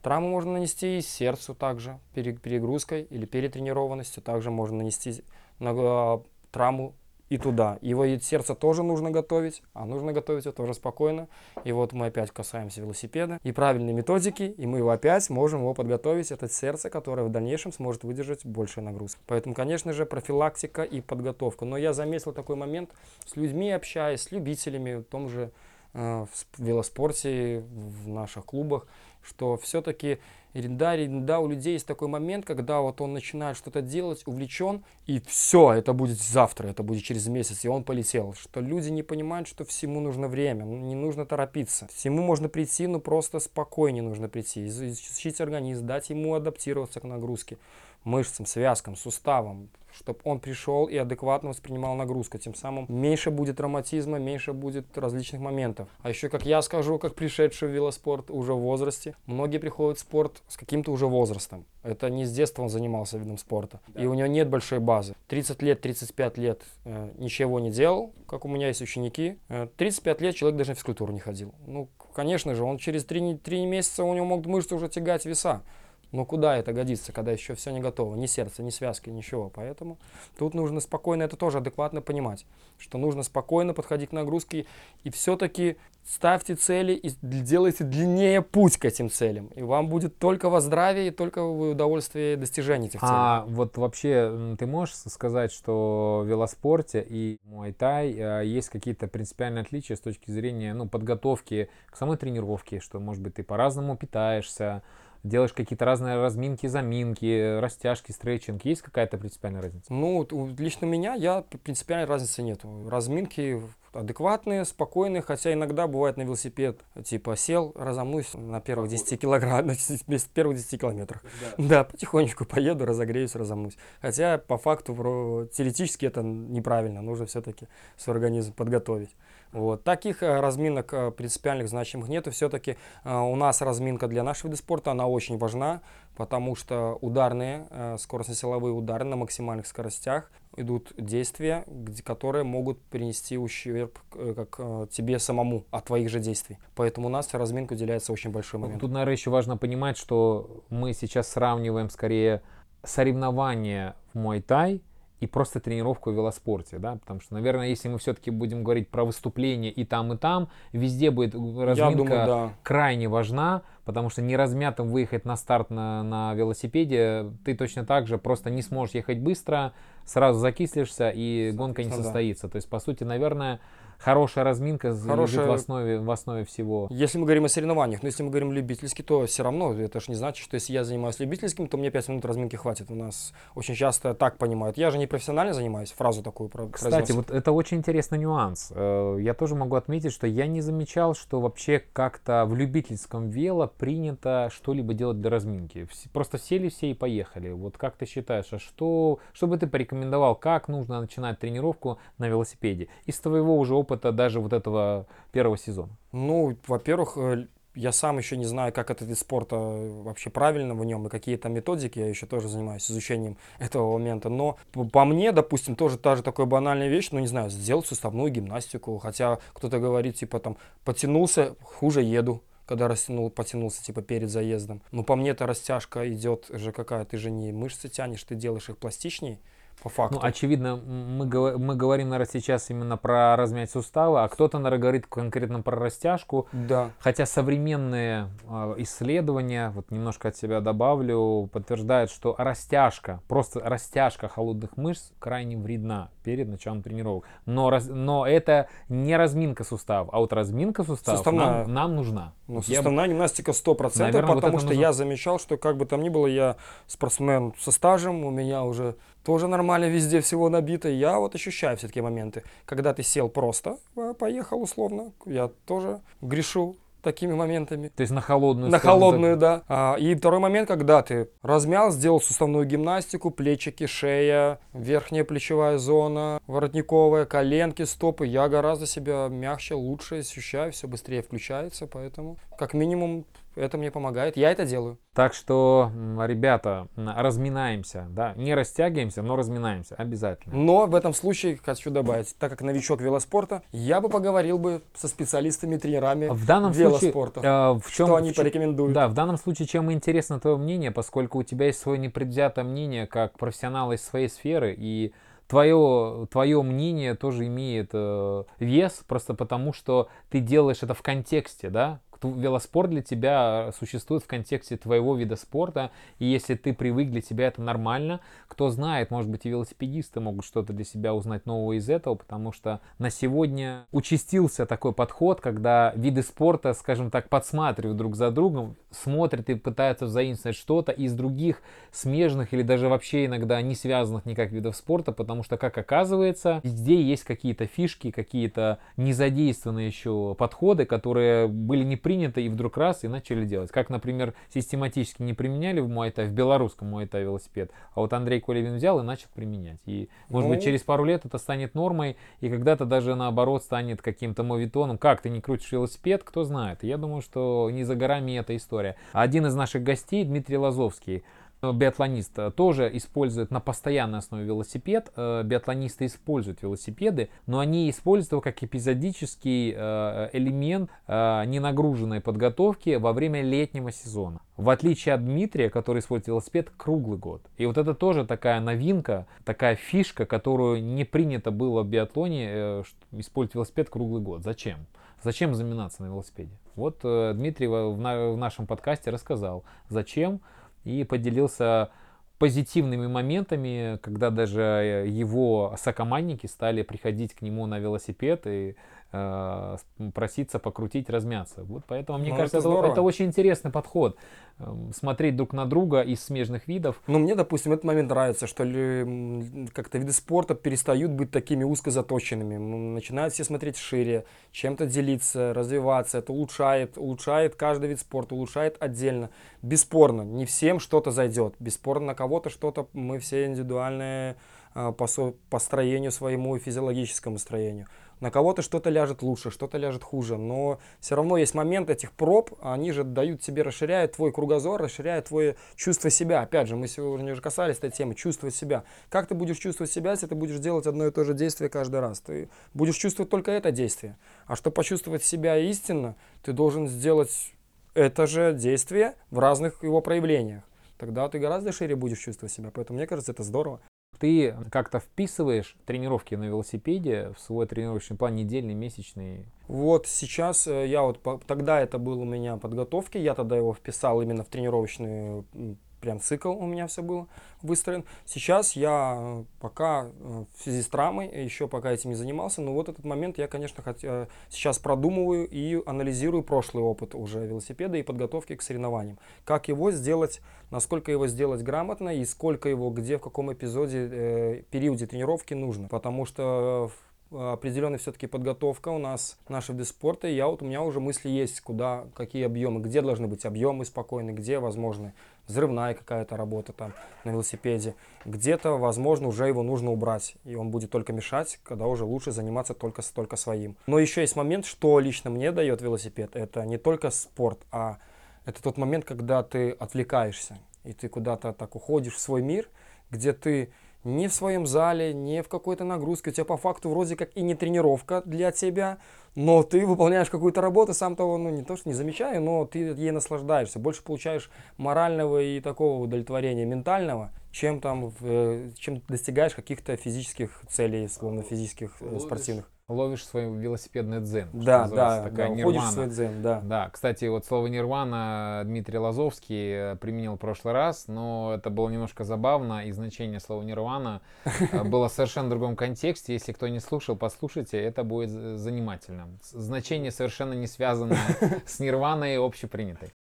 Травму можно нанести и сердцу также, перегрузкой или перетренированностью. Также можно нанести на, травму и туда. Его и сердце тоже нужно готовить, а нужно готовить его тоже спокойно. И вот мы опять касаемся велосипеда и правильной методики, и мы его опять можем его подготовить, это сердце, которое в дальнейшем сможет выдержать большую нагрузку. Поэтому, конечно же, профилактика и подготовка. Но я заметил такой момент с людьми общаясь, с любителями, в том же э, в велоспорте, в наших клубах, что все-таки да, да, у людей есть такой момент, когда вот он начинает что-то делать, увлечен, и все, это будет завтра, это будет через месяц, и он полетел. Что люди не понимают, что всему нужно время, не нужно торопиться. Всему можно прийти, но просто спокойнее нужно прийти, изучить организм, дать ему адаптироваться к нагрузке мышцам, связкам, суставам, чтобы он пришел и адекватно воспринимал нагрузку. Тем самым меньше будет травматизма, меньше будет различных моментов. А еще, как я скажу, как пришедший в велоспорт уже в возрасте, многие приходят в спорт с каким-то уже возрастом. Это не с детства он занимался видом спорта. Да. И у него нет большой базы. 30 лет, 35 лет э, ничего не делал, как у меня есть ученики. Э, 35 лет человек даже на физкультуру не ходил. Ну, конечно же, он через 3, 3 месяца у него могут мышцы уже тягать веса. Но куда это годится, когда еще все не готово? Ни сердце, ни связки, ничего. Поэтому тут нужно спокойно это тоже адекватно понимать, что нужно спокойно подходить к нагрузке. И все-таки ставьте цели и делайте длиннее путь к этим целям. И вам будет только во здравии и только в удовольствии достижения этих целей. А вот вообще ты можешь сказать, что в велоспорте и муай-тай э, есть какие-то принципиальные отличия с точки зрения ну, подготовки к самой тренировке, что, может быть, ты по-разному питаешься, делаешь какие-то разные разминки, заминки, растяжки, стретчинг. Есть какая-то принципиальная разница? Ну, лично меня я принципиальной разницы нет. Разминки адекватные, спокойные, хотя иногда бывает на велосипед, типа сел, разомнусь на первых 10 килограмм, на первых 10 километрах. Да. да, потихонечку поеду, разогреюсь, разомнусь. Хотя по факту теоретически это неправильно, нужно все-таки свой организм подготовить. Вот. Таких э, разминок э, принципиальных значимых нет. Все-таки э, у нас разминка для нашего вида спорта, она очень важна, потому что ударные, скоростно-силовые удары на максимальных скоростях идут действия, которые могут принести ущерб как тебе самому от твоих же действий. Поэтому у нас разминка уделяется очень большой момент. Тут, наверное, еще важно понимать, что мы сейчас сравниваем скорее соревнования в Муай-Тай и просто тренировку в велоспорте, да, потому что, наверное, если мы все-таки будем говорить про выступление и там, и там, везде будет разминка думаю, да. крайне важна, потому что не размятым выехать на старт на, на велосипеде, ты точно так же просто не сможешь ехать быстро, сразу закислишься и гонка не состоится. То есть, по сути, наверное, хорошая разминка хорошая... лежит в основе, в основе всего. Если мы говорим о соревнованиях, но если мы говорим любительски, то все равно это же не значит, что если я занимаюсь любительским, то мне 5 минут разминки хватит. У нас очень часто так понимают. Я же не профессионально занимаюсь, фразу такую Кстати, вот это очень интересный нюанс. Э, я тоже могу отметить, что я не замечал, что вообще как-то в любительском вело принято что-либо делать для разминки. Просто сели все и поехали. Вот как ты считаешь, а что, что бы ты порекомендовал, как нужно начинать тренировку на велосипеде? Из твоего уже опыта опыта даже вот этого первого сезона? Ну, во-первых, э, я сам еще не знаю, как этот вид спорта вообще правильно в нем и какие там методики. Я еще тоже занимаюсь изучением этого момента. Но по мне, допустим, тоже та же такая банальная вещь, ну не знаю, сделать суставную гимнастику. Хотя кто-то говорит, типа там, потянулся, хуже еду когда растянул, потянулся типа перед заездом. Но по мне эта растяжка идет же какая, ты же не мышцы тянешь, ты делаешь их пластичнее по факту. Ну, очевидно, мы, мы говорим, наверное, сейчас именно про размять суставы, а кто-то, наверное, говорит конкретно про растяжку. Да. Хотя современные э, исследования, вот немножко от себя добавлю, подтверждают, что растяжка, просто растяжка холодных мышц крайне вредна перед началом тренировок. Но, раз, но это не разминка суставов, а вот разминка суставов нам, нам нужна. Ну, суставная я... гимнастика 100%, наверное, потому вот что нужно... я замечал, что как бы там ни было, я спортсмен со стажем, у меня уже тоже нормально везде всего набито. Я вот ощущаю все-таки моменты, когда ты сел просто, э, поехал условно, я тоже грешу такими моментами. То есть на холодную? На холодную, так... да. А, и второй момент, когда ты размял, сделал суставную гимнастику, плечики, шея, верхняя плечевая зона, воротниковая, коленки, стопы. Я гораздо себя мягче, лучше ощущаю, все быстрее включается, поэтому как минимум это мне помогает, я это делаю. Так что, ребята, разминаемся, да, не растягиваемся, но разминаемся обязательно. Но в этом случае хочу добавить, так как новичок велоспорта, я бы поговорил бы со специалистами, тренерами в данном велоспорта, случае, э, в чем, что они в, порекомендуют. Да, в данном случае, чем интересно твое мнение, поскольку у тебя есть свое непредвзятое мнение как профессионала из своей сферы, и твое, твое мнение тоже имеет э, вес, просто потому что ты делаешь это в контексте, да, велоспорт для тебя существует в контексте твоего вида спорта, и если ты привык, для тебя это нормально, кто знает, может быть и велосипедисты могут что-то для себя узнать нового из этого, потому что на сегодня участился такой подход, когда виды спорта, скажем так, подсматривают друг за другом, смотрят и пытаются заимствовать что-то из других смежных или даже вообще иногда не связанных никак видов спорта, потому что, как оказывается, везде есть какие-то фишки, какие-то незадействованные еще подходы, которые были не принято и вдруг раз и начали делать. Как, например, систематически не применяли в Муайтай, в белорусском Муайтай велосипед, а вот Андрей Колевин взял и начал применять. И, может ну... быть, через пару лет это станет нормой, и когда-то даже наоборот станет каким-то мовитоном. Как ты не крутишь велосипед, кто знает. Я думаю, что не за горами эта история. Один из наших гостей, Дмитрий Лазовский, биатлонист э, тоже использует на постоянной основе велосипед. Э, биатлонисты используют велосипеды, но они используют его как эпизодический э, элемент ненагруженной подготовки во время летнего сезона. В отличие от Дмитрия, который использует велосипед круглый год. И вот это тоже такая новинка, такая фишка, которую не принято было в биатлоне использовать велосипед круглый год. Зачем? Зачем заминаться на велосипеде? Вот э, Дмитрий в нашем подкасте рассказал, зачем, и поделился позитивными моментами, когда даже его сокомандники стали приходить к нему на велосипед и э, проситься покрутить, размяться. Вот поэтому, мне ну, кажется, это, это, это очень интересный подход. Э, смотреть друг на друга из смежных видов. Ну, мне, допустим, этот момент нравится, что ли, как-то виды спорта перестают быть такими узко заточенными. Начинают все смотреть шире, чем-то делиться, развиваться. Это улучшает, улучшает каждый вид спорта, улучшает отдельно. Бесспорно, не всем что-то зайдет. Бесспорно, на кого-то что-то мы все индивидуальные а, по, по строению своему и физиологическому строению. На кого-то что-то ляжет лучше, что-то ляжет хуже, но все равно есть момент этих проб, они же дают тебе, расширяют твой кругозор, расширяют твое чувство себя. Опять же, мы сегодня уже касались этой темы, чувствовать себя. Как ты будешь чувствовать себя, если ты будешь делать одно и то же действие каждый раз? Ты будешь чувствовать только это действие. А чтобы почувствовать себя истинно, ты должен сделать это же действие в разных его проявлениях. Тогда ты гораздо шире будешь чувствовать себя. Поэтому мне кажется, это здорово ты как-то вписываешь тренировки на велосипеде в свой тренировочный план недельный, месячный? Вот сейчас э, я вот тогда это был у меня подготовки, я тогда его вписал именно в тренировочный прям цикл у меня все было выстроен. Сейчас я э, пока э, в связи с травмой, еще пока этим не занимался, но вот этот момент я, конечно, хот... Э, сейчас продумываю и анализирую прошлый опыт уже велосипеда и подготовки к соревнованиям. Как его сделать, насколько его сделать грамотно и сколько его где, в каком эпизоде, э, периоде тренировки нужно. Потому что определенная все-таки подготовка у нас наши виды спорта. Я вот у меня уже мысли есть, куда, какие объемы, где должны быть объемы спокойные, где возможны взрывная какая-то работа там на велосипеде. Где-то, возможно, уже его нужно убрать, и он будет только мешать, когда уже лучше заниматься только, только своим. Но еще есть момент, что лично мне дает велосипед. Это не только спорт, а это тот момент, когда ты отвлекаешься, и ты куда-то так уходишь в свой мир, где ты не в своем зале, не в какой-то нагрузке. У тебя по факту вроде как и не тренировка для тебя, но ты выполняешь какую-то работу, сам того, ну не то что не замечая, но ты ей наслаждаешься. Больше получаешь морального и такого удовлетворения ментального, чем там, в, чем достигаешь каких-то физических целей, словно физических, э, спортивных ловишь свой велосипедный дзен. Да, да, такая да, нирвана. в свой дзен, да. Да, кстати, вот слово нирвана Дмитрий Лазовский э, применил в прошлый раз, но это было немножко забавно, и значение слова нирвана э, было в совершенно другом контексте. Если кто не слушал, послушайте, это будет занимательно. Значение совершенно не связано с нирваной общепринятой.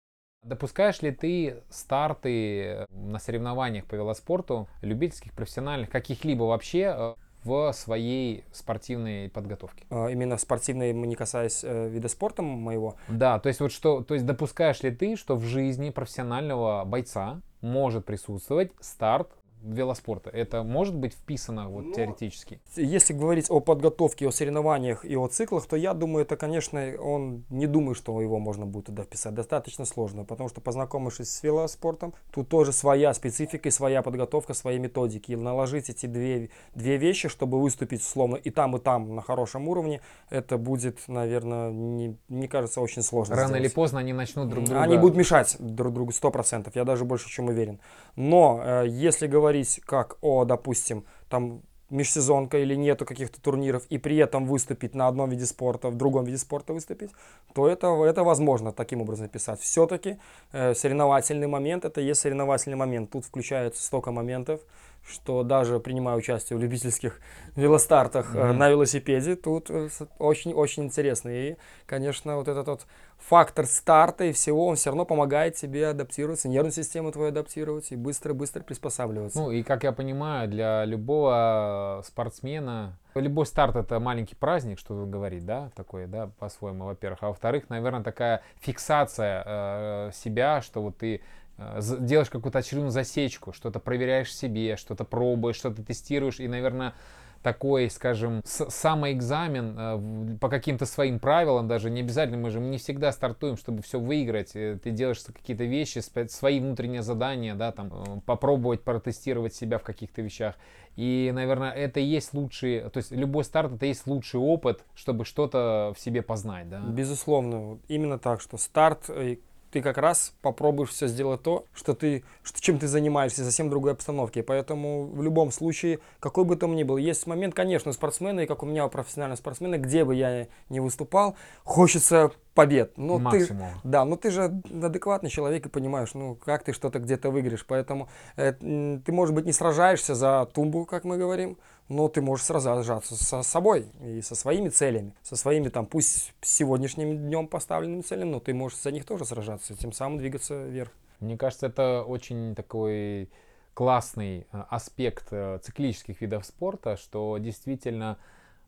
Допускаешь ли ты старты на соревнованиях по велоспорту, любительских, профессиональных, каких-либо вообще, э, в своей спортивной подготовке. А, именно спортивной, не касаясь э, вида спорта моего? Да, то есть вот что, то есть допускаешь ли ты, что в жизни профессионального бойца может присутствовать старт велоспорта. Это может быть вписано вот, ну, теоретически? Если говорить о подготовке, о соревнованиях и о циклах, то я думаю, это, конечно, он не думаю, что его можно будет туда вписать. Достаточно сложно, потому что познакомившись с велоспортом, тут тоже своя специфика и своя подготовка, свои методики. И наложить эти две, две вещи, чтобы выступить словно и там, и там на хорошем уровне, это будет, наверное, не, мне кажется, очень сложно Рано сделать. или поздно они начнут друг друга... Они будут мешать друг другу 100%, я даже больше чем уверен. Но э, если говорить говорить как о, допустим, там межсезонка или нету каких-то турниров, и при этом выступить на одном виде спорта, в другом виде спорта выступить, то это, это возможно таким образом писать. Все-таки э, соревновательный момент, это есть соревновательный момент. Тут включается столько моментов, что даже принимая участие в любительских велостартах mm-hmm. на велосипеде, тут очень-очень э, интересно. И, конечно, вот этот вот фактор старта и всего, он все равно помогает тебе адаптироваться, нервную систему твою адаптировать и быстро-быстро приспосабливаться. Ну и, как я понимаю, для любого спортсмена любой старт это маленький праздник, что говорить, да, такой, да, по-своему, во-первых. А во-вторых, наверное, такая фиксация э, себя, что вот ты Э, делаешь какую-то очередную засечку, что-то проверяешь себе, что-то пробуешь, что-то тестируешь, и, наверное, такой, скажем, самоэкзамен э, по каким-то своим правилам, даже не обязательно, мы же не всегда стартуем, чтобы все выиграть, э, ты делаешь какие-то вещи, свои внутренние задания, да, там, попробовать протестировать себя в каких-то вещах. И, наверное, это и есть лучший, то есть любой старт это и есть лучший опыт, чтобы что-то в себе познать, да? Безусловно, именно так, что старт ты как раз попробуешь все сделать то, что ты, что, чем ты занимаешься, совсем другой обстановке. Поэтому в любом случае, какой бы там ни был, есть момент, конечно, у спортсмена, и как у меня у профессионального спортсмена, где бы я ни выступал, хочется побед. Но Максимум. ты, да, но ты же адекватный человек и понимаешь, ну как ты что-то где-то выиграешь. Поэтому э, ты, может быть, не сражаешься за тумбу, как мы говорим, но ты можешь сражаться со собой и со своими целями, со своими там, пусть сегодняшним днем поставленными целями, но ты можешь за них тоже сражаться, тем самым двигаться вверх. Мне кажется, это очень такой классный э, аспект э, циклических видов спорта, что действительно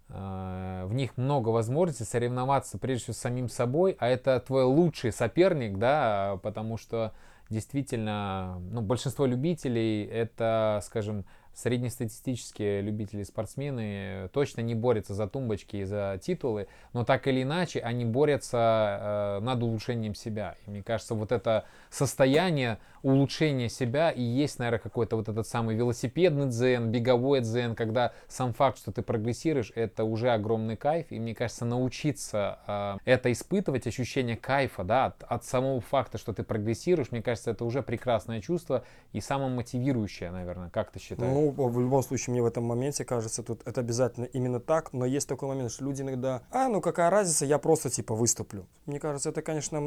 в них много возможностей соревноваться прежде всего с самим собой, а это твой лучший соперник, да, потому что действительно, ну, большинство любителей это, скажем, среднестатистические любители спортсмены точно не борются за тумбочки и за титулы, но так или иначе они борются э, над улучшением себя. И мне кажется, вот это состояние улучшения себя и есть, наверное, какой-то вот этот самый велосипедный дзен, беговой дзен, когда сам факт, что ты прогрессируешь, это уже огромный кайф. И мне кажется, научиться э, это испытывать, ощущение кайфа, да, от, от самого факта, что ты прогрессируешь, мне кажется, это уже прекрасное чувство и самое мотивирующее, наверное. Как ты считаешь? Ну, в любом случае, мне в этом моменте кажется, тут это обязательно именно так, но есть такой момент, что люди иногда, а, ну какая разница, я просто типа выступлю. Мне кажется, это, конечно,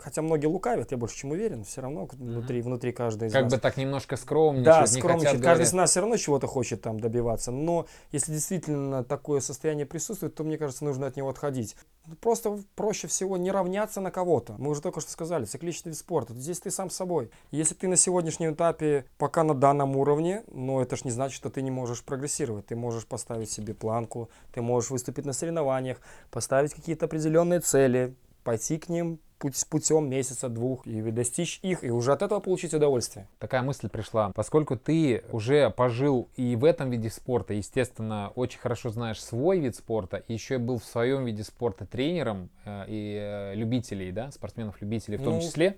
хотя многие лукавят, я больше чем уверен, все равно внутри, внутри каждой из как нас. бы так немножко скромничать, да, не скромничать. хотят Каждый из нас все равно чего-то хочет там добиваться, но если действительно такое состояние присутствует, то, мне кажется, нужно от него отходить. Просто проще всего не равняться на кого-то. Мы уже только что сказали, цикличный вид спорта. Здесь ты сам собой. Если ты на сегодняшнем этапе пока на данном уровне, но это ж не значит, что ты не можешь прогрессировать. Ты можешь поставить себе планку, ты можешь выступить на соревнованиях, поставить какие-то определенные цели, пойти к ним путем месяца, двух, и достичь их, и уже от этого получить удовольствие. Такая мысль пришла. Поскольку ты уже пожил и в этом виде спорта, естественно, очень хорошо знаешь свой вид спорта, и еще был в своем виде спорта тренером э, и э, любителей, да, спортсменов-любителей в том Ну, числе.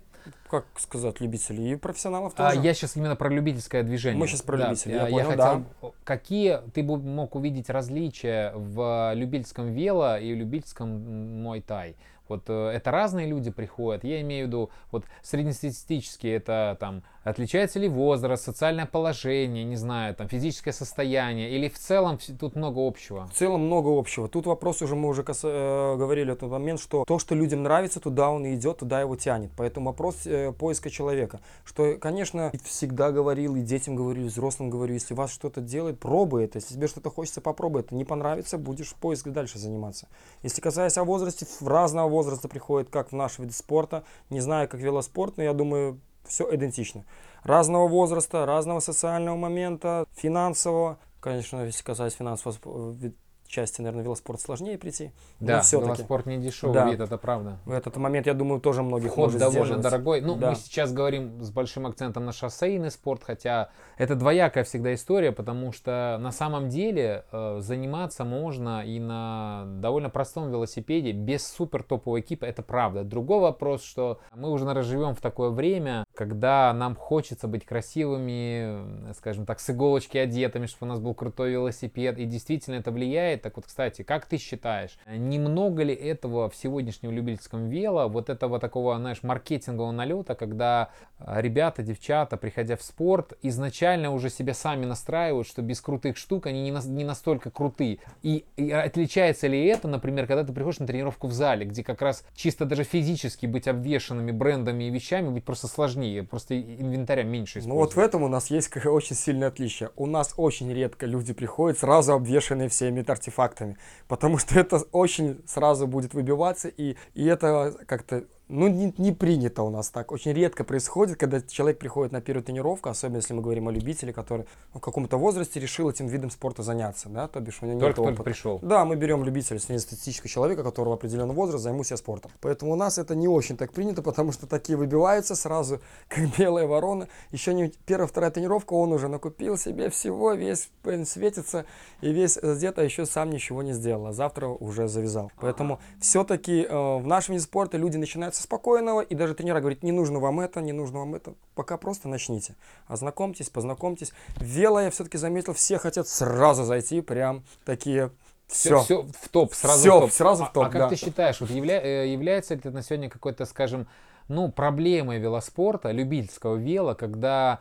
Как сказать, любителей и профессионалов А тоже. я сейчас именно про любительское движение. Мы щас про Да, любителей, Я, я понял, хотел, какие ты бы мог увидеть различия в любительском вело и любительском мой тай? Вот э, это разные люди приходят. Я имею в виду, вот среднестатистически это там отличается ли возраст, социальное положение, не знаю, там физическое состояние, или в целом тут много общего. В целом много общего. Тут вопрос уже, мы уже каса- э, говорили этот момент, что то, что людям нравится, туда он идет, туда его тянет. Поэтому вопрос э, поиска человека. Что, конечно, всегда говорил, и детям говорю, и взрослым говорю, если вас что-то делает, пробуй это. Если тебе что-то хочется, попробуй это. Не понравится, будешь поиск дальше заниматься. Если касаясь о возрасте, в разного возраста приходит, как в наш вид спорта. Не знаю, как велоспорт, но я думаю, все идентично. Разного возраста, разного социального момента, финансового. Конечно, если касаясь финансового вид- части, наверное, велоспорт сложнее прийти. Да, но велоспорт не дешевый Да. вид, это правда. В этот момент, я думаю, тоже многих Вход может довольно дорогой. Ну, Да. мы сейчас говорим с большим акцентом на шоссейный спорт, хотя это двоякая всегда история, потому что на самом деле э, заниматься можно и на довольно простом велосипеде без супер топового экипа, это правда. Другой вопрос, что мы уже, наверное, живем в такое время, когда нам хочется быть красивыми, скажем так, с иголочки одетыми, чтобы у нас был крутой велосипед, и действительно это влияет. Так вот, кстати, как ты считаешь, немного ли этого в сегодняшнем любительском вело, вот этого такого, знаешь, маркетингового налета, когда а, ребята, девчата, приходя в спорт, изначально уже себя сами настраивают, что без крутых штук они не, нас- не настолько крутые. И, и отличается ли это, например, когда ты приходишь на тренировку в зале, где как раз чисто даже физически быть обвешанными брендами и вещами быть просто сложнее, просто инвентаря меньше Ну вот в этом у нас есть очень сильное отличие. У нас очень редко люди приходят сразу обвешанные всеми артефактами, потому что это очень сразу будет выбиваться, и, и это как-то ну, не, не принято у нас так. Очень редко происходит, когда человек приходит на первую тренировку, особенно если мы говорим о любителе, который ну, в каком-то возрасте решил этим видом спорта заняться, да, то бишь у него нет Только-только опыта. пришел. Да, мы берем любителя среднестатистического человека, которого определенный возраст, займусь я спортом. Поэтому у нас это не очень так принято, потому что такие выбиваются сразу, как белая ворона. Еще не первая, вторая тренировка, он уже накупил себе всего, весь светится и весь где-то еще сам ничего не сделал, а завтра уже завязал. Поэтому все-таки э, в нашем виде спорта люди начинают со спокойного, и даже тренера говорит, не нужно вам это, не нужно вам это, пока просто начните. Ознакомьтесь, познакомьтесь. Вело я все-таки заметил, все хотят сразу зайти, прям такие все. Все, в топ, сразу Всё, в топ. сразу в А- топ, А, как да. ты считаешь, вот явля- э, является ли это на сегодня какой-то, скажем, ну, проблемой велоспорта, любительского вела, когда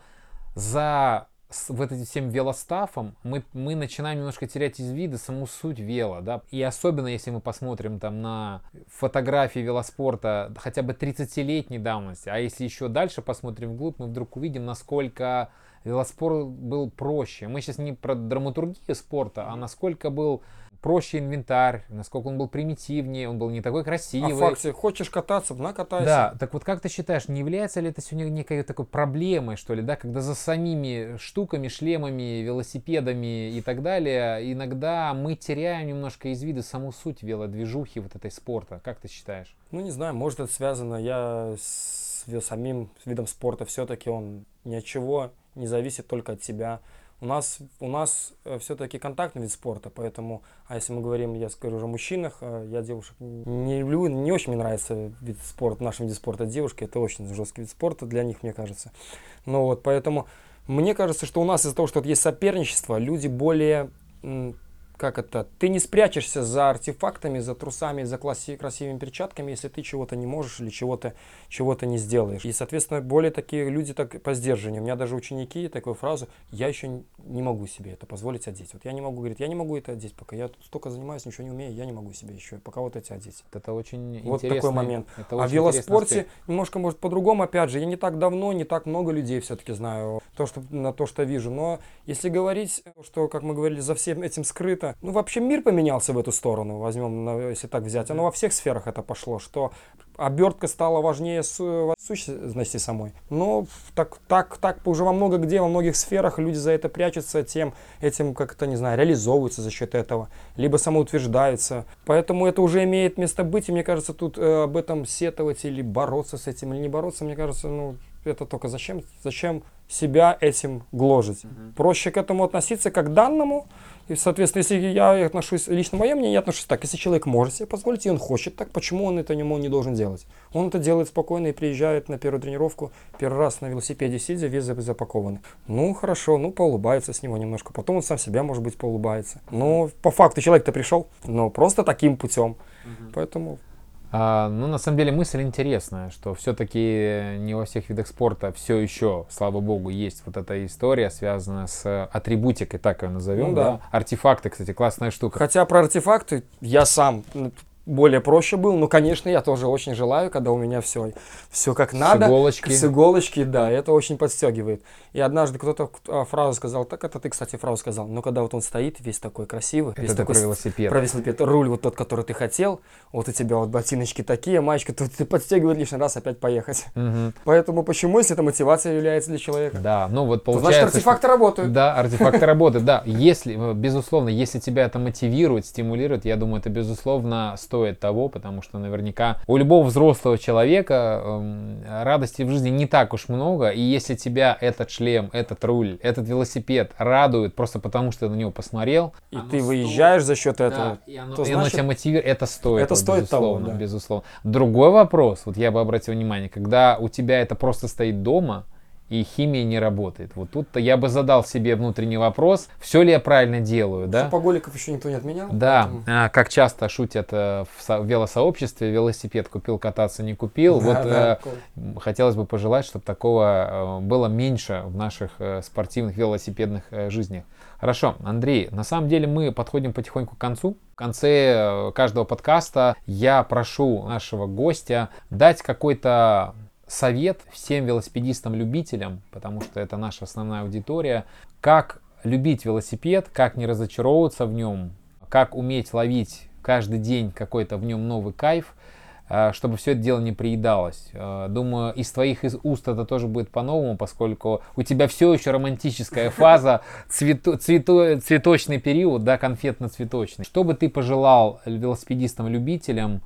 за с вот этим всем велостафом мы, мы начинаем немножко терять из вида саму суть вела, да, и особенно если мы посмотрим там на фотографии велоспорта хотя бы 30-летней давности, а если еще дальше посмотрим вглубь, мы вдруг увидим, насколько велоспорт был проще. Мы сейчас не про драматургию спорта, а насколько был проще инвентарь, насколько он был примитивнее, он был не такой красивый. А факте, хочешь кататься, накатайся. Да, так вот как ты считаешь, не является ли это сегодня некой такой проблемой, что ли, да, когда за самими штуками, шлемами, велосипедами и так далее, иногда мы теряем немножко из вида саму суть велодвижухи вот этой спорта. Как ты считаешь? Ну, не знаю, может это связано, я с самим видом спорта все-таки он ни от чего не зависит только от тебя у нас, у нас э, все-таки контактный вид спорта, поэтому, а если мы говорим, я скажу уже о мужчинах, э, я девушек не люблю, не очень мне нравится вид спорта, в нашем виде спорта девушки, это очень жесткий вид спорта для них, мне кажется. Ну вот, поэтому мне кажется, что у нас из-за того, что есть соперничество, люди более как это, ты не спрячешься за артефактами, за трусами, за класси, красивыми перчатками, если ты чего-то не можешь или чего-то чего не сделаешь. И, соответственно, более такие люди так по сдержанию. У меня даже ученики такую фразу, я еще не могу себе это позволить одеть. Вот я не могу, говорить, я не могу это одеть, пока я столько занимаюсь, ничего не умею, я не могу себе еще пока вот эти одеть. Это очень Вот такой момент. Это а в велоспорте немножко, может, по-другому, опять же, я не так давно, не так много людей все-таки знаю, то, что, на то, что вижу. Но если говорить, что, как мы говорили, за всем этим скрыто, ну, вообще мир поменялся в эту сторону, возьмем, если так взять. Оно во всех сферах это пошло, что обертка стала важнее су сущности самой. Но так, так, так уже во много где, во многих сферах люди за это прячутся, тем этим как-то, не знаю, реализовываются за счет этого, либо самоутверждаются. Поэтому это уже имеет место быть, и мне кажется, тут э, об этом сетовать или бороться с этим, или не бороться, мне кажется, ну, это только зачем, зачем себя этим гложить. Угу. Проще к этому относиться как к данному, и, соответственно, если я отношусь, лично мое мнение, я отношусь так. Если человек может себе позволить, и он хочет так, почему он это ему не должен делать? Он это делает спокойно и приезжает на первую тренировку, первый раз на велосипеде сидя, весь запакованный. Ну, хорошо, ну, поулыбается с него немножко. Потом он сам себя, может быть, поулыбается. Но по факту человек-то пришел, но просто таким путем. Угу. Поэтому ну, на самом деле мысль интересная, что все-таки не во всех видах спорта все еще, слава богу, есть вот эта история, связанная с атрибутикой, так ее назовем, ну, да. да. Артефакты, кстати, классная штука. Хотя про артефакты я сам более проще был. Ну, конечно, я тоже очень желаю, когда у меня все, все как надо. С иголочки. С иголочки, да, это очень подстегивает. И однажды кто-то а, фразу сказал, так это ты, кстати, фразу сказал, но когда вот он стоит весь такой красивый, это весь такой про велосипед. Про велосипед, руль вот тот, который ты хотел, вот у тебя вот ботиночки такие, маечка, тут ты подстегивает лишний раз опять поехать. Угу. Поэтому почему, если это мотивация является для человека? Да, ну вот получается... значит, артефакты что... работают. Да, артефакты работают, да. Если, безусловно, если тебя это мотивирует, стимулирует, я думаю, это, безусловно, стоит того, потому что наверняка у любого взрослого человека э, радости в жизни не так уж много, и если тебя этот шлем, этот руль, этот велосипед радует просто потому, что ты на него посмотрел, и ты стоит. выезжаешь за счет этого, да, и оно, то и значит, оно тебя мотивирует, это стоит. Это стоит безусловно, того, да. безусловно. Другой вопрос, вот я бы обратил внимание, когда у тебя это просто стоит дома, и химия не работает. Вот тут-то я бы задал себе внутренний вопрос, все ли я правильно делаю, да? Шопоголиков еще никто не отменял. Да, поэтому... а, как часто шутят э, в, со- в велосообществе, велосипед купил, кататься не купил. Да, вот да, э, хотелось бы пожелать, чтобы такого э, было меньше в наших э, спортивных велосипедных жизнях. Хорошо, Андрей, на самом деле мы подходим потихоньку к концу. В конце каждого подкаста я прошу нашего гостя дать какой-то совет всем велосипедистам-любителям, потому что это наша основная аудитория, как любить велосипед, как не разочаровываться в нем, как уметь ловить каждый день какой-то в нем новый кайф, э, чтобы все это дело не приедалось. Э, думаю, из твоих из уст это тоже будет по-новому, поскольку у тебя все еще романтическая фаза, цвету, цвету, цветочный период, да, конфетно-цветочный. Что бы ты пожелал велосипедистам-любителям,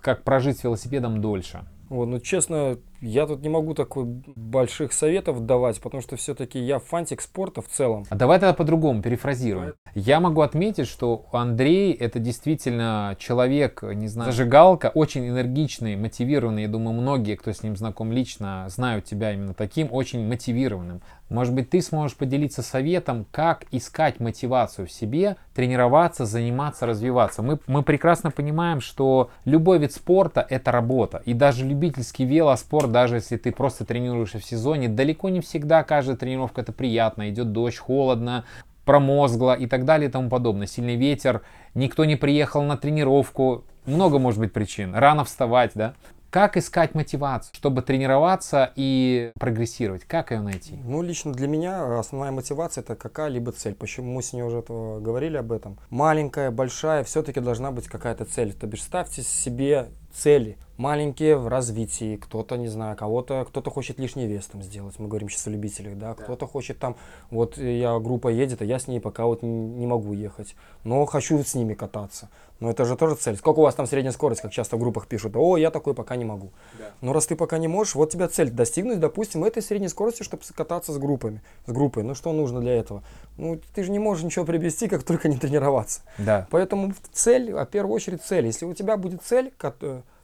как прожить с велосипедом дольше? Вот, ну, честно, Я тут не могу такой больших советов давать, потому что все-таки я фантик спорта в целом. А давай тогда по-другому перефразируем. Я могу отметить, что Андрей это действительно человек, не знаю, зажигалка, очень энергичный, мотивированный. Я думаю, многие, кто с ним знаком лично, знают тебя именно таким, очень мотивированным. Может быть, ты сможешь поделиться советом, как искать мотивацию в себе, тренироваться, заниматься, развиваться. Мы, мы прекрасно понимаем, что любой вид спорта – это работа. И даже любительский велоспорт, даже если ты просто тренируешься в сезоне, далеко не всегда каждая тренировка это приятно. Идет дождь, холодно, промозгло и так далее и тому подобное. Сильный ветер, никто не приехал на тренировку. Много может быть причин. Рано вставать, да? Как искать мотивацию, чтобы тренироваться и прогрессировать? Как ее найти? Ну, лично для меня основная мотивация это какая-либо цель. Почему мы сегодня уже этого говорили об этом? Маленькая, большая, все-таки должна быть какая-то цель. То бишь ставьте себе цели маленькие в развитии, кто-то, не знаю, кого-то, кто-то хочет лишний вес там сделать, мы говорим сейчас о любителях, да, да. кто-то хочет там, вот я, группа едет, а я с ней пока вот не могу ехать, но хочу с ними кататься, но это же тоже цель. Сколько у вас там средняя скорость, как часто в группах пишут, о, я такой пока не могу. Да. Но раз ты пока не можешь, вот тебя цель достигнуть, допустим, этой средней скорости, чтобы кататься с группами, с группой, ну что нужно для этого? Ну, ты же не можешь ничего приобрести, как только не тренироваться. Да. Поэтому цель, а в первую очередь цель. Если у тебя будет цель,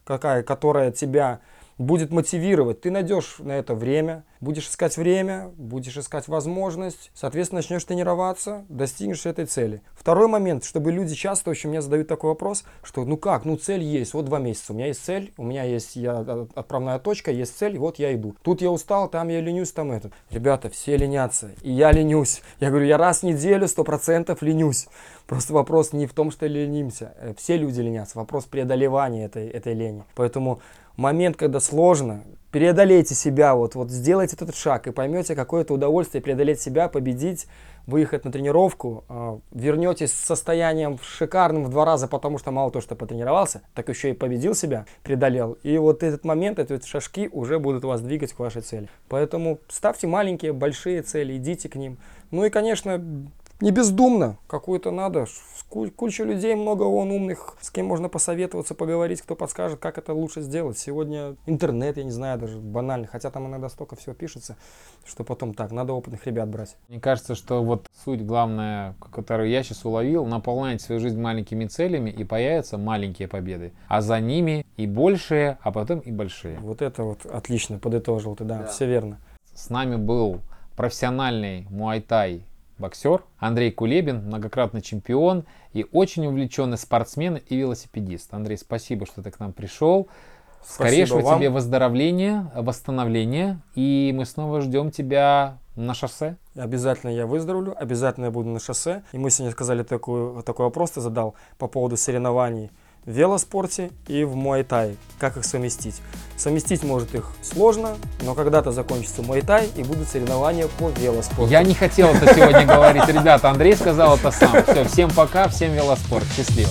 какая, которая тебя будет мотивировать. Ты найдешь на это время, будешь искать время, будешь искать возможность, соответственно, начнешь тренироваться, достигнешь этой цели. Второй момент, чтобы люди часто очень мне задают такой вопрос, что ну как, ну цель есть, вот два месяца, у меня есть цель, у меня есть я, отправная точка, есть цель, вот я иду. Тут я устал, там я ленюсь, там это. Ребята, все ленятся, и я ленюсь. Я говорю, я раз в неделю сто процентов ленюсь. Просто вопрос не в том, что ленимся. Э, все люди ленятся. Вопрос преодолевания этой, этой лени. Поэтому момент, когда сложно, преодолейте себя, вот, вот сделайте этот шаг и поймете, какое это удовольствие преодолеть себя, победить, выехать на тренировку, э, вернетесь с состоянием шикарным в два раза, потому что мало то, что потренировался, так еще и победил себя, преодолел. И вот этот момент, эти шажки уже будут вас двигать к вашей цели. Поэтому ставьте маленькие, большие цели, идите к ним. Ну и, конечно, не бездумно. Какую-то надо. Куча людей, много он умных, с кем можно посоветоваться, поговорить, кто подскажет, как это лучше сделать. Сегодня интернет, я не знаю, даже банально. Хотя там иногда столько всего пишется, что потом так, надо опытных ребят брать. Мне кажется, что вот суть главная, которую я сейчас уловил, наполнять свою жизнь маленькими целями и появятся маленькие победы. А за ними и большие, а потом и большие. Вот это вот отлично подытожил ты, да, да. все верно. С нами был профессиональный муайтай боксер, Андрей Кулебин, многократный чемпион и очень увлеченный спортсмен и велосипедист. Андрей, спасибо, что ты к нам пришел. Скорейшего вам. тебе выздоровления, восстановления, и мы снова ждем тебя на шоссе. Обязательно я выздоровлю, обязательно я буду на шоссе. И мы сегодня сказали такой, такой вопрос, ты задал по поводу соревнований в велоспорте и в муайтай. Как их совместить? Совместить может их сложно, но когда-то закончится муайтай и будут соревнования по велоспорту. Я не хотел это сегодня говорить. Ребята, Андрей сказал это сам. Все, всем пока, всем велоспорт. Счастливо.